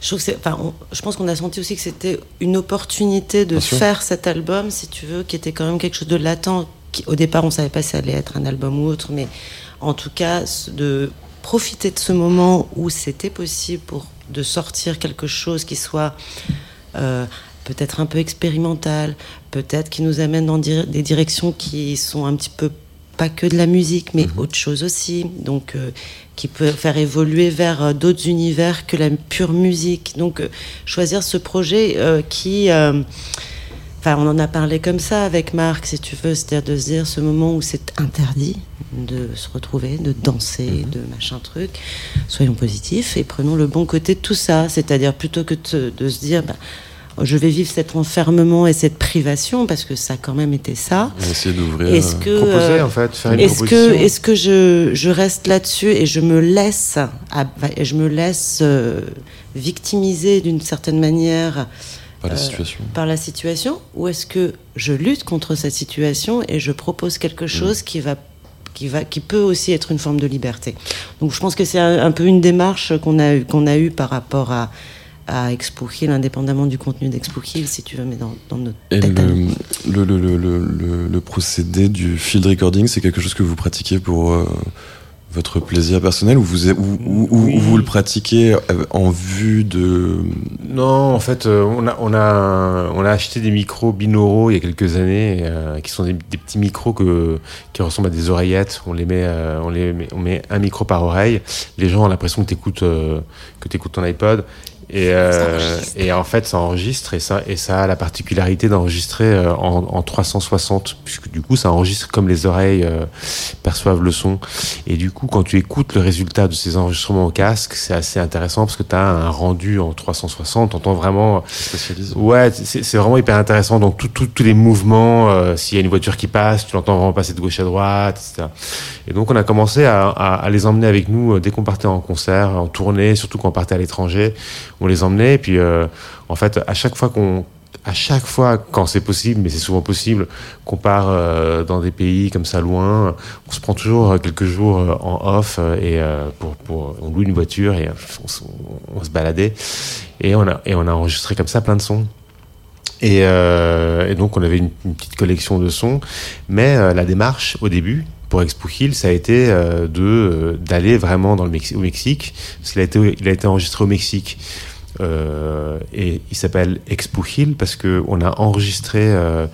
Je, trouve que c'est- enfin, on- je pense qu'on a senti aussi que c'était une opportunité de Bien sûr. faire cet album, si tu veux, qui était quand même quelque chose de latent. Qui, au départ, on savait pas si ça allait être un album ou autre, mais en tout cas, de profiter de ce moment où c'était possible pour de sortir quelque chose qui soit euh, peut-être un peu expérimental, peut-être qui nous amène dans des directions qui sont un petit peu pas que de la musique, mais autre chose aussi. Donc, euh, qui peut faire évoluer vers euh, d'autres univers que la pure musique. Donc, euh, choisir ce projet qui. Enfin, on en a parlé comme ça avec Marc, si tu veux, c'est-à-dire de se dire ce moment où c'est interdit de se retrouver, de danser, de machin truc. Soyons positifs et prenons le bon côté de tout ça, c'est-à-dire plutôt que de, de se dire, bah, je vais vivre cet enfermement et cette privation parce que ça a quand même été ça. Essayé d'ouvrir. Est-ce euh, que Proposer euh, en fait, faire une est-ce proposition. que, est-ce que je, je reste là-dessus et je me laisse, à- et je me laisse euh, victimiser d'une certaine manière par la euh, situation. par la situation, ou est-ce que je lutte contre cette situation et je propose quelque chose qui va qui va qui peut aussi être une forme de liberté. Donc je pense que c'est un, un peu une démarche qu'on a eu qu'on a eu par rapport à à Expo Hill, indépendamment du contenu d'Expo Hill, si tu veux, mais dans, dans notre Et tête le procédé du field recording, c'est quelque chose que vous pratiquez pour euh, votre plaisir personnel ou vous, le pratiquez euh, en vue de. Non, en fait, euh, on a, acheté des micros binauraux il y a quelques années, euh, qui sont des, petits micros qui ressemblent à des oreillettes. On les met, on les met, on met un micro par oreille. Les gens ont l'impression que tu écoutes ton iPod. Et, euh, et en fait, ça enregistre et ça, et ça a la particularité d'enregistrer euh, en, en 360, puisque du coup, ça enregistre comme les oreilles euh, perçoivent le son. Et du coup, quand tu écoutes le résultat de ces enregistrements au casque, c'est assez intéressant parce que tu as un rendu en 360, t'entends vraiment. Ouais, c'est vraiment hyper intéressant. Donc, tout- tout- tous les mouvements, euh, s'il y a une voiture qui passe, tu l'entends vraiment passer de gauche à droite, etc. Et donc, on a commencé à, à- à les emmener avec nous euh, dès qu'on partait en concert, en tournée, surtout quand on partait à l'étranger. On les emmenait. Et puis, euh, en fait, à chaque fois qu'on à chaque fois, quand c'est possible, mais c'est souvent possible, qu'on part euh, dans des pays comme ça loin, on se prend toujours euh, quelques jours en off et pour, on loue une voiture et on, se- baladait et on a et on a enregistré comme ça plein de sons. Et, donc on avait une, petite collection de sons, mais la démarche au début pour Expo Hill, ça a été de d'aller vraiment dans le Mex- au Mexique, il a été enregistré au Mexique. Euh, et il s'appelle Expo Hill parce que on a enregistré euh,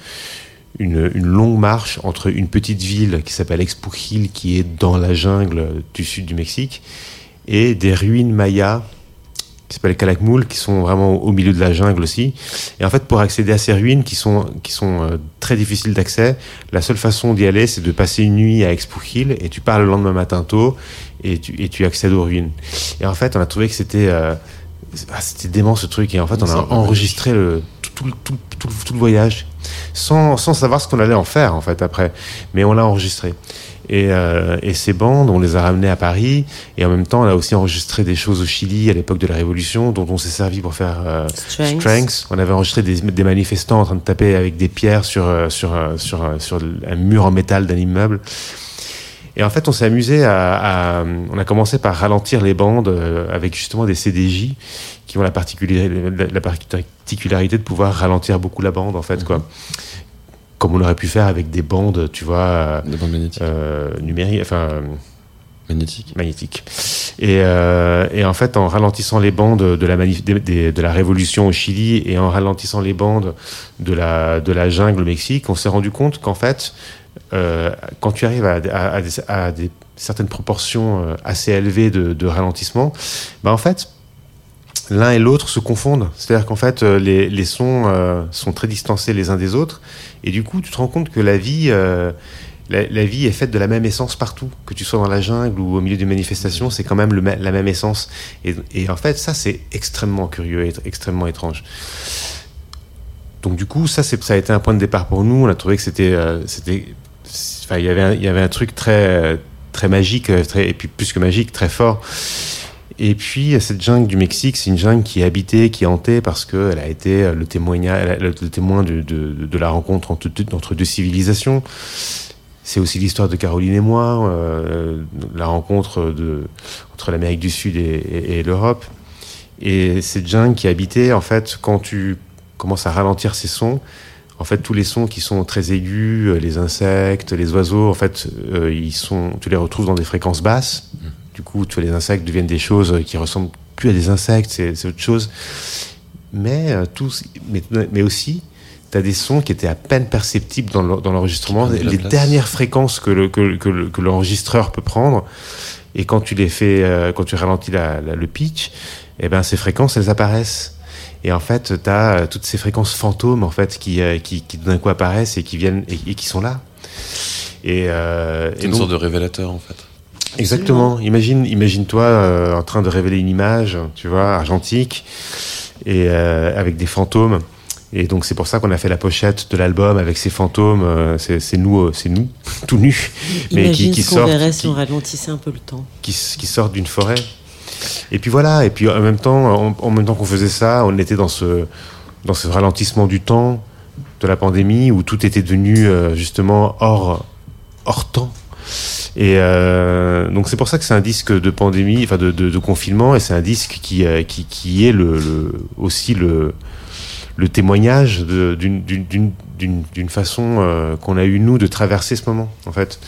une, longue marche entre une petite ville qui s'appelle Expo Hill, qui est dans la jungle du sud du Mexique, et des ruines mayas qui s'appellent Calakmul, qui sont vraiment au milieu de la jungle aussi. Et en fait, pour accéder à ces ruines qui sont, qui sont euh, très difficiles d'accès, la seule façon d'y aller, c'est de passer une nuit à Expo Hill et tu pars le lendemain matin tôt et tu, et tu accèdes aux ruines. Et en fait, on a trouvé que c'était ah, c'était dément ce truc. Et en fait, on a enregistré le, tout, tout, tout, tout, tout le voyage. sans, sans savoir ce qu'on allait en faire en fait après. Mais on l'a enregistré. Et, euh, et, ces bandes, on les a ramenées à Paris. Et en même temps, on a aussi enregistré des choses au Chili à l'époque de la Révolution, dont on s'est servi pour faire euh, Strengths. Strengths. On avait enregistré des, des, manifestants en train de taper avec des pierres sur, euh, sur, sur, sur, un mur en métal d'un immeuble. Et en fait, on s'est amusé à, à, On a commencé par ralentir les bandes avec justement des CDJ qui ont la particularité, la particularité de pouvoir ralentir beaucoup la bande, en fait, quoi comme on aurait pu faire avec des bandes, tu vois, des bandes magnétiques, euh, numériques, enfin magnétiques. magnétiques. Et, euh, et, en fait, en ralentissant les bandes de la, manif de, la révolution au Chili et en ralentissant les bandes de la, de la jungle au Mexique, on s'est rendu compte qu'en fait, euh, quand tu arrives à, des, certaines proportions euh, assez élevées de, ralentissement, bah en fait, l'un et l'autre se confondent. C'est-à-dire qu'en fait, euh, les, sons sont très distancés les uns des autres. Et du coup, tu te rends compte que la vie, la, vie est faite de la même essence partout. Que tu sois dans la jungle ou au milieu d'une manifestation, c'est quand même la même essence. Et, en fait, ça, c'est extrêmement curieux et extrêmement étrange. Donc du coup, ça, ça a été un point de départ pour nous. On a trouvé que c'était, euh, il y avait, un, truc très, très magique, très, et puis plus que magique, très fort. Et puis cette jungle du Mexique, c'est une jungle qui est habitée, qui est hantée parce qu'elle a été le, témoignage, le témoin de, la rencontre entre, deux civilisations. C'est aussi l'histoire de Caroline et moi, euh, la rencontre entre l'Amérique du Sud et, et, l'Europe. Et cette jungle qui est habitée, en fait, quand tu commences à ralentir ces sons, en fait, tous les sons qui sont très aigus, les insectes, les oiseaux, en fait, euh, ils sont, tu les retrouves dans des fréquences basses. Du coup, tu vois, les insectes deviennent des choses qui ressemblent plus à des insectes, c'est autre chose. Mais, euh, tous, mais, mais aussi, tu as des sons qui étaient à peine perceptibles dans l'enregistrement, les dernières fréquences que l'enregistreur le, que, que, que peut prendre. Et quand tu les fais, euh, quand tu ralentis la, la, le pitch, eh ben, ces fréquences, elles apparaissent. Et en fait, tu as toutes ces fréquences fantômes en fait, qui, euh, qui, qui d'un coup apparaissent et qui, viennent, et, et qui sont là. Et, euh, et une donc, sorte de révélateur en fait. Exactement. Imagine, imagine-toi euh, en train de révéler une image, tu vois, argentique, et euh, avec des fantômes. Et donc c'est pour ça qu'on a fait la pochette de l'album avec ces fantômes. Euh, c'est nous, c'est nous, tout nus, mais qui, qui sortent. verrait si on ralentissait un peu le temps. Qui, qui sortent d'une forêt. Et puis voilà. Et puis en même temps, en, même temps qu'on faisait ça, on était dans ce dans ce ralentissement du temps de la pandémie où tout était devenu euh, justement hors hors temps. Et euh, donc c'est pour ça que c'est un disque de pandémie, enfin de, de, confinement, et c'est un disque qui, euh, qui, qui est le, aussi le, le témoignage d'une façon qu'on a eu nous de traverser ce moment, en fait.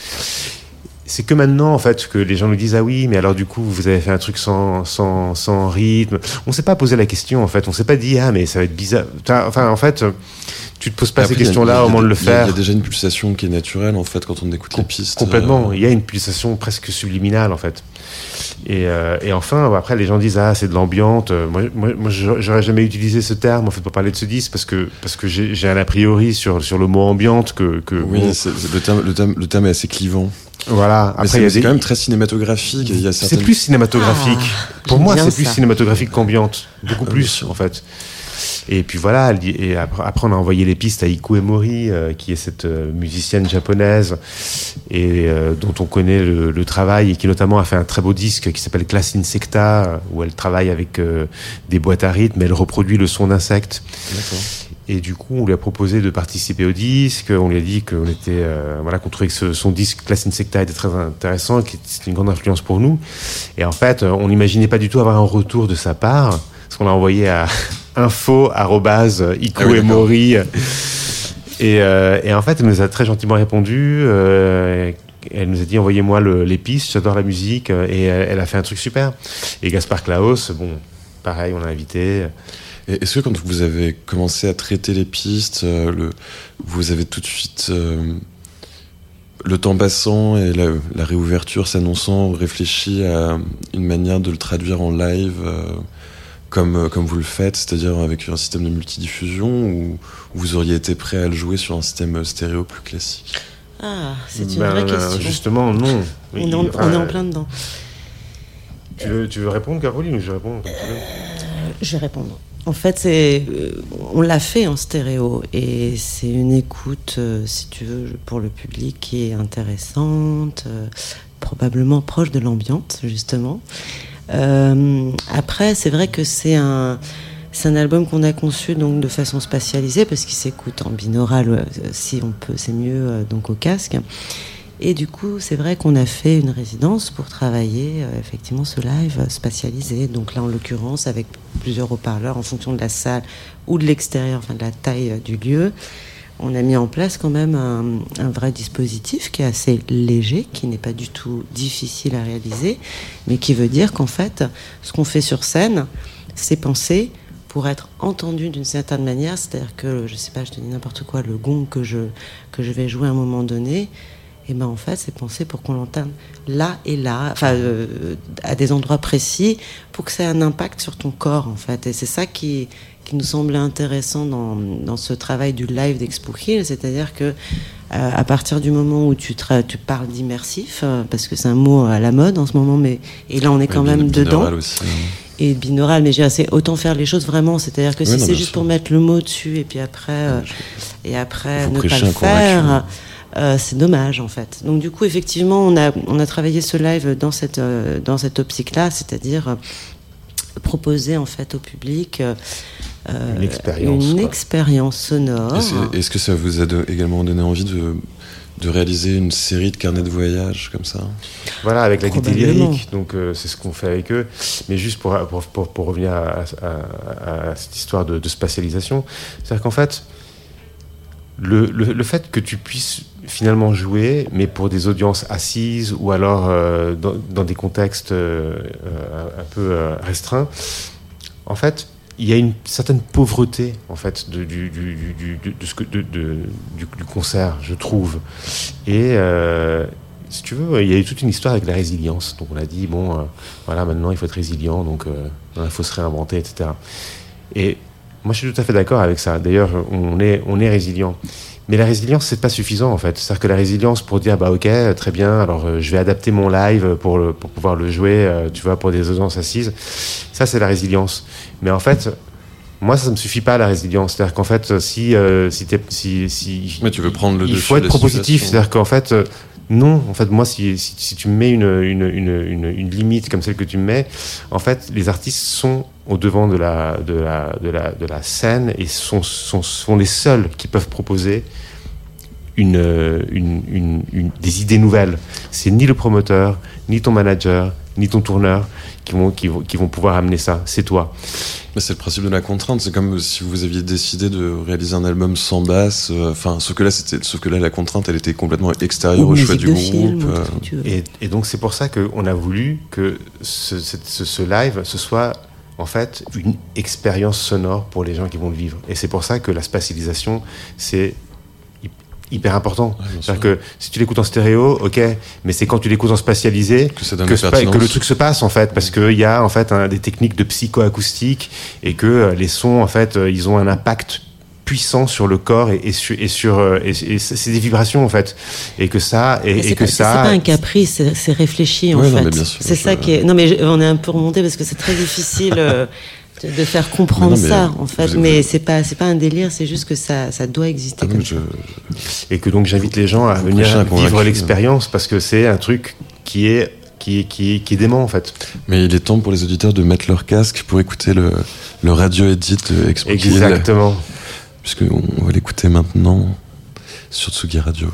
C'est que maintenant, en fait, que les gens nous disent ah oui, mais alors du coup, vous avez fait un truc sans, sans, sans rythme. On s'est pas posé la question, en fait. On s'est pas dit ah mais ça va être bizarre. Enfin, en fait tu te poses pas Après, ces questions-là au moment de le faire. Il y a déjà une pulsation qui est naturelle en fait quand on écoute Com les pistes. Complètement. Euh... Il y a une pulsation presque subliminale en fait. Et, euh, et enfin, après, les gens disent ah c'est de l'ambiante. Moi, moi, moi j'aurais jamais utilisé ce terme en fait pour parler de ce disque parce que parce que j'ai un a priori sur sur le mot ambiante que que. Oui, bon, le terme le terme le terme est assez clivant. Voilà. Après, c'est des... quand même très cinématographique. Il y a certaines... C'est plus cinématographique. Ah, Pour moi, c'est plus cinématographique qu'ambiante. Beaucoup ah, plus, en fait. Et puis voilà, et après, on a envoyé les pistes à Iku Emori, euh, qui est cette euh, musicienne japonaise et euh, dont on connaît le, le, travail et qui notamment a fait un très beau disque qui s'appelle Class Insecta, où elle travaille avec euh, des boîtes à rythme, elle reproduit le son d'insectes. Et du coup, on lui a proposé de participer au disque. On lui a dit qu'on était, euh, voilà, qu'on trouvait que ce, son disque Class Insecta était très intéressant, que c'était une grande influence pour nous. Et en fait, on n'imaginait pas du tout avoir un retour de sa part, parce qu'on l'a envoyé à info Iku ah oui, et Mori. Et, euh, et, en fait, elle nous a très gentiment répondu. Euh, elle nous a dit envoyez-moi le, les pistes, j'adore la musique. Et elle, elle, a fait un truc super. Et Gaspard Klaus, bon, pareil, on l'a invité. Est-ce que quand vous avez commencé à traiter les pistes, euh, le, vous avez tout de suite, euh, le temps passant et la, la réouverture s'annonçant, réfléchi à une manière de le traduire en live euh, comme, comme vous le faites, c'est-à-dire avec un système de multidiffusion ou vous auriez été prêt à le jouer sur un système stéréo plus classique? Ah, c'est une ben, vraie question. Justement, non. On, est en, on est en plein dedans. Tu veux, tu veux répondre, Caroline, ou je réponds euh, Je vais répondre. En fait, c'est, euh, on l'a fait en stéréo et c'est une écoute, euh, si tu veux, pour le public qui est intéressante, euh, probablement proche de l'ambiance, justement. Euh, après, c'est vrai que c'est un, c'est un album qu'on a conçu donc de façon spatialisée parce qu'il s'écoute en binaural, euh, si on peut, c'est mieux euh, donc au casque. Et du coup, c'est vrai qu'on a fait une résidence pour travailler effectivement ce live spatialisé. Donc là, en l'occurrence, avec plusieurs haut-parleurs en fonction de la salle ou de l'extérieur, enfin de la taille du lieu. On a mis en place quand même un, vrai dispositif qui est assez léger, qui n'est pas du tout difficile à réaliser, mais qui veut dire qu'en fait, ce qu'on fait sur scène, c'est pensé pour être entendu d'une certaine manière. C'est-à-dire que, je sais pas, je te dis n'importe quoi, le gong que je, que je vais jouer à un moment donné, et ben en fait, c'est pensé pour qu'on l'entende là et là, enfin euh, à des endroits précis, pour que ça ait un impact sur ton corps en fait. Et c'est ça qui, qui nous semblait intéressant dans, dans ce travail du live d'Expo Hill, c'est-à-dire que euh, à partir du moment où tu, tu parles d'immersif, euh, parce que c'est un mot à la mode en ce moment, mais et là on est quand même dedans binaural aussi, hein. et binaural, mais j'ai assez autant faire les choses vraiment. C'est-à-dire que Oui, si c'est juste sûr. pour mettre le mot dessus et puis après euh, et après Vous ne pas le faire, euh, c'est dommage en fait. Donc du coup, effectivement, on a on a travaillé ce live dans cette euh, dans cette optique-là, c'est-à-dire euh, proposer en fait au public euh, Une expérience, une expérience sonore. Est-ce que ça vous a également donné envie de, de réaliser une série de carnets de voyage comme ça? Voilà, avec la gaieté lyrique, donc euh, c'est ce qu'on fait avec eux. Mais juste pour, pour, pour, pour revenir à, à- à cette histoire de, de spatialisation, c'est-à-dire qu'en fait, le, le, le fait que tu puisses finalement jouer, mais pour des audiences assises ou alors euh, dans, dans des contextes euh, un peu euh, restreints, en fait, il y a une certaine pauvreté en fait de, du, du, du, de, du concert, je trouve. Et euh, si tu veux, il y a eu toute une histoire avec la résilience. Donc on a dit bon, euh, voilà, maintenant il faut être résilient, donc euh, il faut se réinventer, etc. Et moi je suis tout à fait d'accord avec ça. D'ailleurs, on est, on est résilient. Mais la résilience, c'est pas suffisant en fait. C'est-à-dire que la résilience pour dire bah ok, très bien, alors euh, je vais adapter mon live pour, le- pour pouvoir le jouer, euh, tu vois, pour des audiences assises. Ça, c'est la résilience. Mais en fait, moi, ça ne me suffit pas la résilience. C'est-à-dire qu'en fait, si, euh, si, si, si Mais tu veux prendre le il dessus faut être propositif. C'est-à-dire qu'en fait, non. En fait, moi, si, tu me mets une, limite comme celle que tu me mets, en fait, les artistes sont au devant de la, scène et sont, les seuls qui peuvent proposer des idées nouvelles. C'est ni le promoteur, ni ton manager, ni ton tourneur qui vont, qui vont, qui vont pouvoir amener ça. C'est toi. Mais c'est le principe de la contrainte. C'est comme si vous aviez décidé de réaliser un album sans basse. euh, Enfin, sauf que là, c'était, sauf que là, la contrainte, elle était complètement extérieure Ou au choix du film, groupe. ou euh. Et, et donc c'est pour ça qu'on a voulu que ce, ce- ce live, ce soit en fait une expérience sonore pour les gens qui vont le vivre. Et c'est pour ça que la spatialisation, c'est hyper important. Ouais. C'est-à-dire que si tu l'écoutes en stéréo, ok, mais c'est quand tu l'écoutes en spatialisé Que ça donne que, spa- que le truc se passe en fait, parce qu'il y a en fait un- des techniques de psychoacoustique et que euh, les sons en fait euh, ils ont un impact puissant sur le corps et, et sur, et sur euh, et, et c'est des vibrations en fait et que ça et, que pas, ça c'est pas un caprice, c'est- réfléchi en Ouais, fait. c'est ça qui est. Non mais je- on est un peu remonté parce que c'est très difficile euh, de, de faire comprendre Mais non, mais ça en fait. vous- mais c'est pas c'est pas un délire, c'est juste que ça ça doit exister Ah comme ça. et que donc j'invite les gens à Vous venir vivre convaincu, l'expérience parce que c'est un truc qui est qui qui qui est dément en fait. Mais il est temps pour les auditeurs de mettre leur casque pour écouter le, le radio edit Exactement. puisqu'on on va l'écouter maintenant sur Tsugi Radio.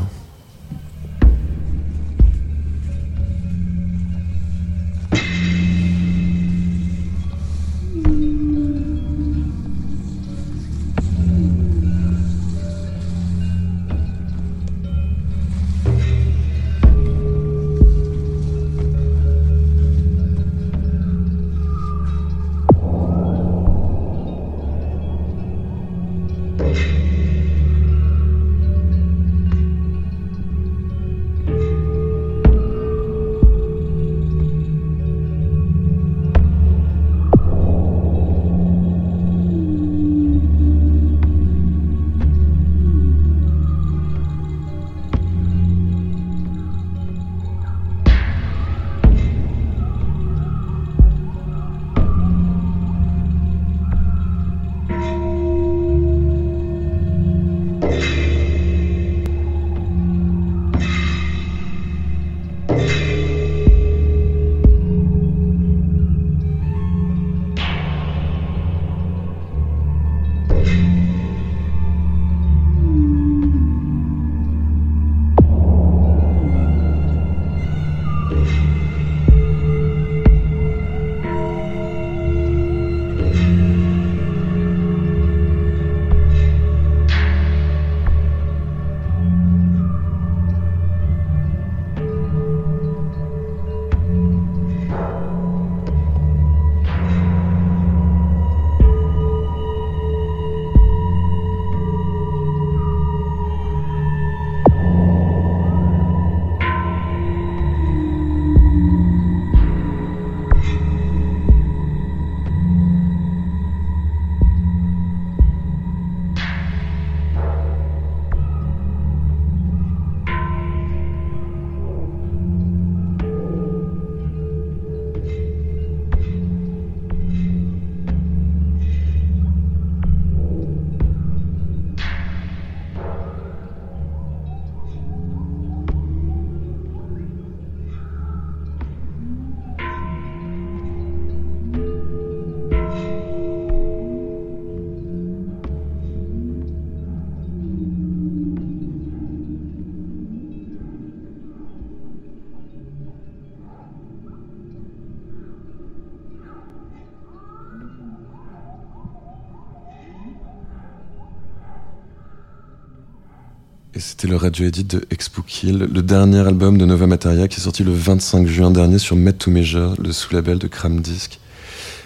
Et c'était le radio edit de Expookil, le dernier album de Nova Materia qui est sorti le 25 juin dernier sur Met to Measure, le sous-label de Cram Disc.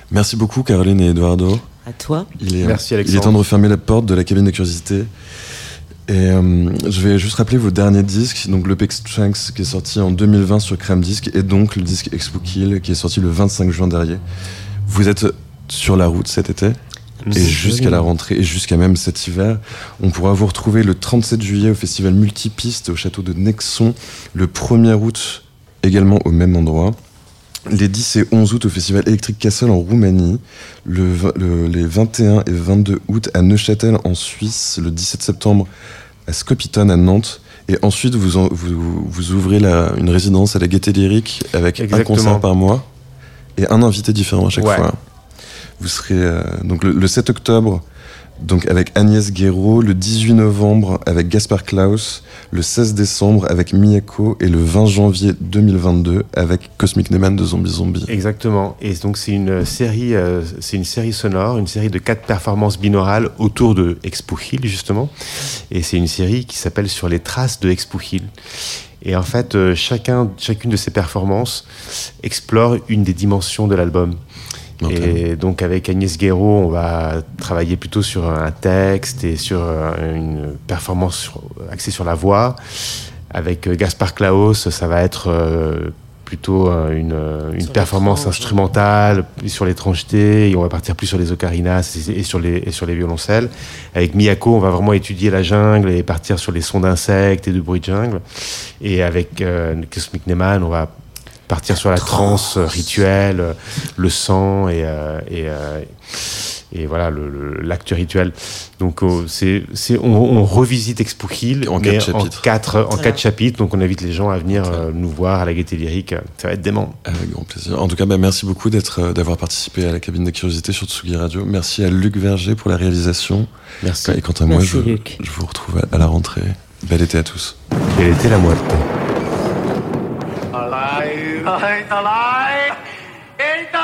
Merci beaucoup Caroline et Eduardo. À toi. Il est, Merci, Il est Alexandre. temps de refermer la porte de la cabine de curiosité. Et euh, je vais juste rappeler vos derniers disques. Donc le Pex Trunks qui est sorti en 2020 sur Cram Disc et donc le disque Expo Kill qui est sorti le 25 juin dernier. Vous êtes sur la route cet été et jusqu'à la rentrée et jusqu'à même cet hiver. On pourra vous retrouver le 37 juillet au festival Multipiste au château de Nexon, le 1er août également au même endroit. Les 10 et 11 août au festival Electric Castle en Roumanie, le, les 21 et 22 août à Neuchâtel en Suisse, le 17 septembre à Skopjeton à Nantes, et ensuite vous, en- vous, vous ouvrez la- une résidence à la Gaieté Lyrique avec un concert par mois et un invité différent à chaque Ouais. fois. Vous serez euh, donc le, le 7 octobre donc avec Agnès Guéraud, le 18 novembre avec Gaspard Klaus, le 16 décembre avec Miyako et le 20 janvier 2022 avec Cosmic Neyman de Zombie Zombie. Exactement. Et donc c'est une série, euh, c'est une série sonore, une série de quatre performances binaurales autour de Expo Hill justement. Et c'est une série qui s'appelle Sur les traces de Expo Hill. Et en fait, euh, chacun, chacune de ces performances explore une des dimensions de l'album. Et donc avec Agnès Guéraud, on va travailler plutôt sur un texte et sur euh, une performance sur- axée sur la voix. Avec euh, Gaspard Klaus, ça va être euh, plutôt une, performance instrumentale sur l'étrangeté et on va partir plus sur les ocarinas et sur les, et sur les violoncelles. Avec Miyako, on va vraiment étudier la jungle et partir sur les sons d'insectes et de bruits de jungle. Et avec euh, Cosmic Neyman, on va partir sur la trance euh, rituelle, euh, le sang et, euh, et, euh, et voilà l'acte rituel. Donc euh, c'est c'est on, on revisite Expo Hill En mais quatre en quatre en quatre chapitres. Donc on invite les gens à venir euh, nous voir à la Gaieté Lyrique. Ça va être dément. Avec grand plaisir. En tout cas, bah, merci beaucoup d'être, d'avoir participé à la cabine de curiosité sur Tsugi Radio. Merci à Luc Verger pour la réalisation. Merci. Et quant à moi, Merci, je, Luc. je vous retrouve à- à la rentrée. Bel été à tous. Quelle était la moite Tá eita lá, eita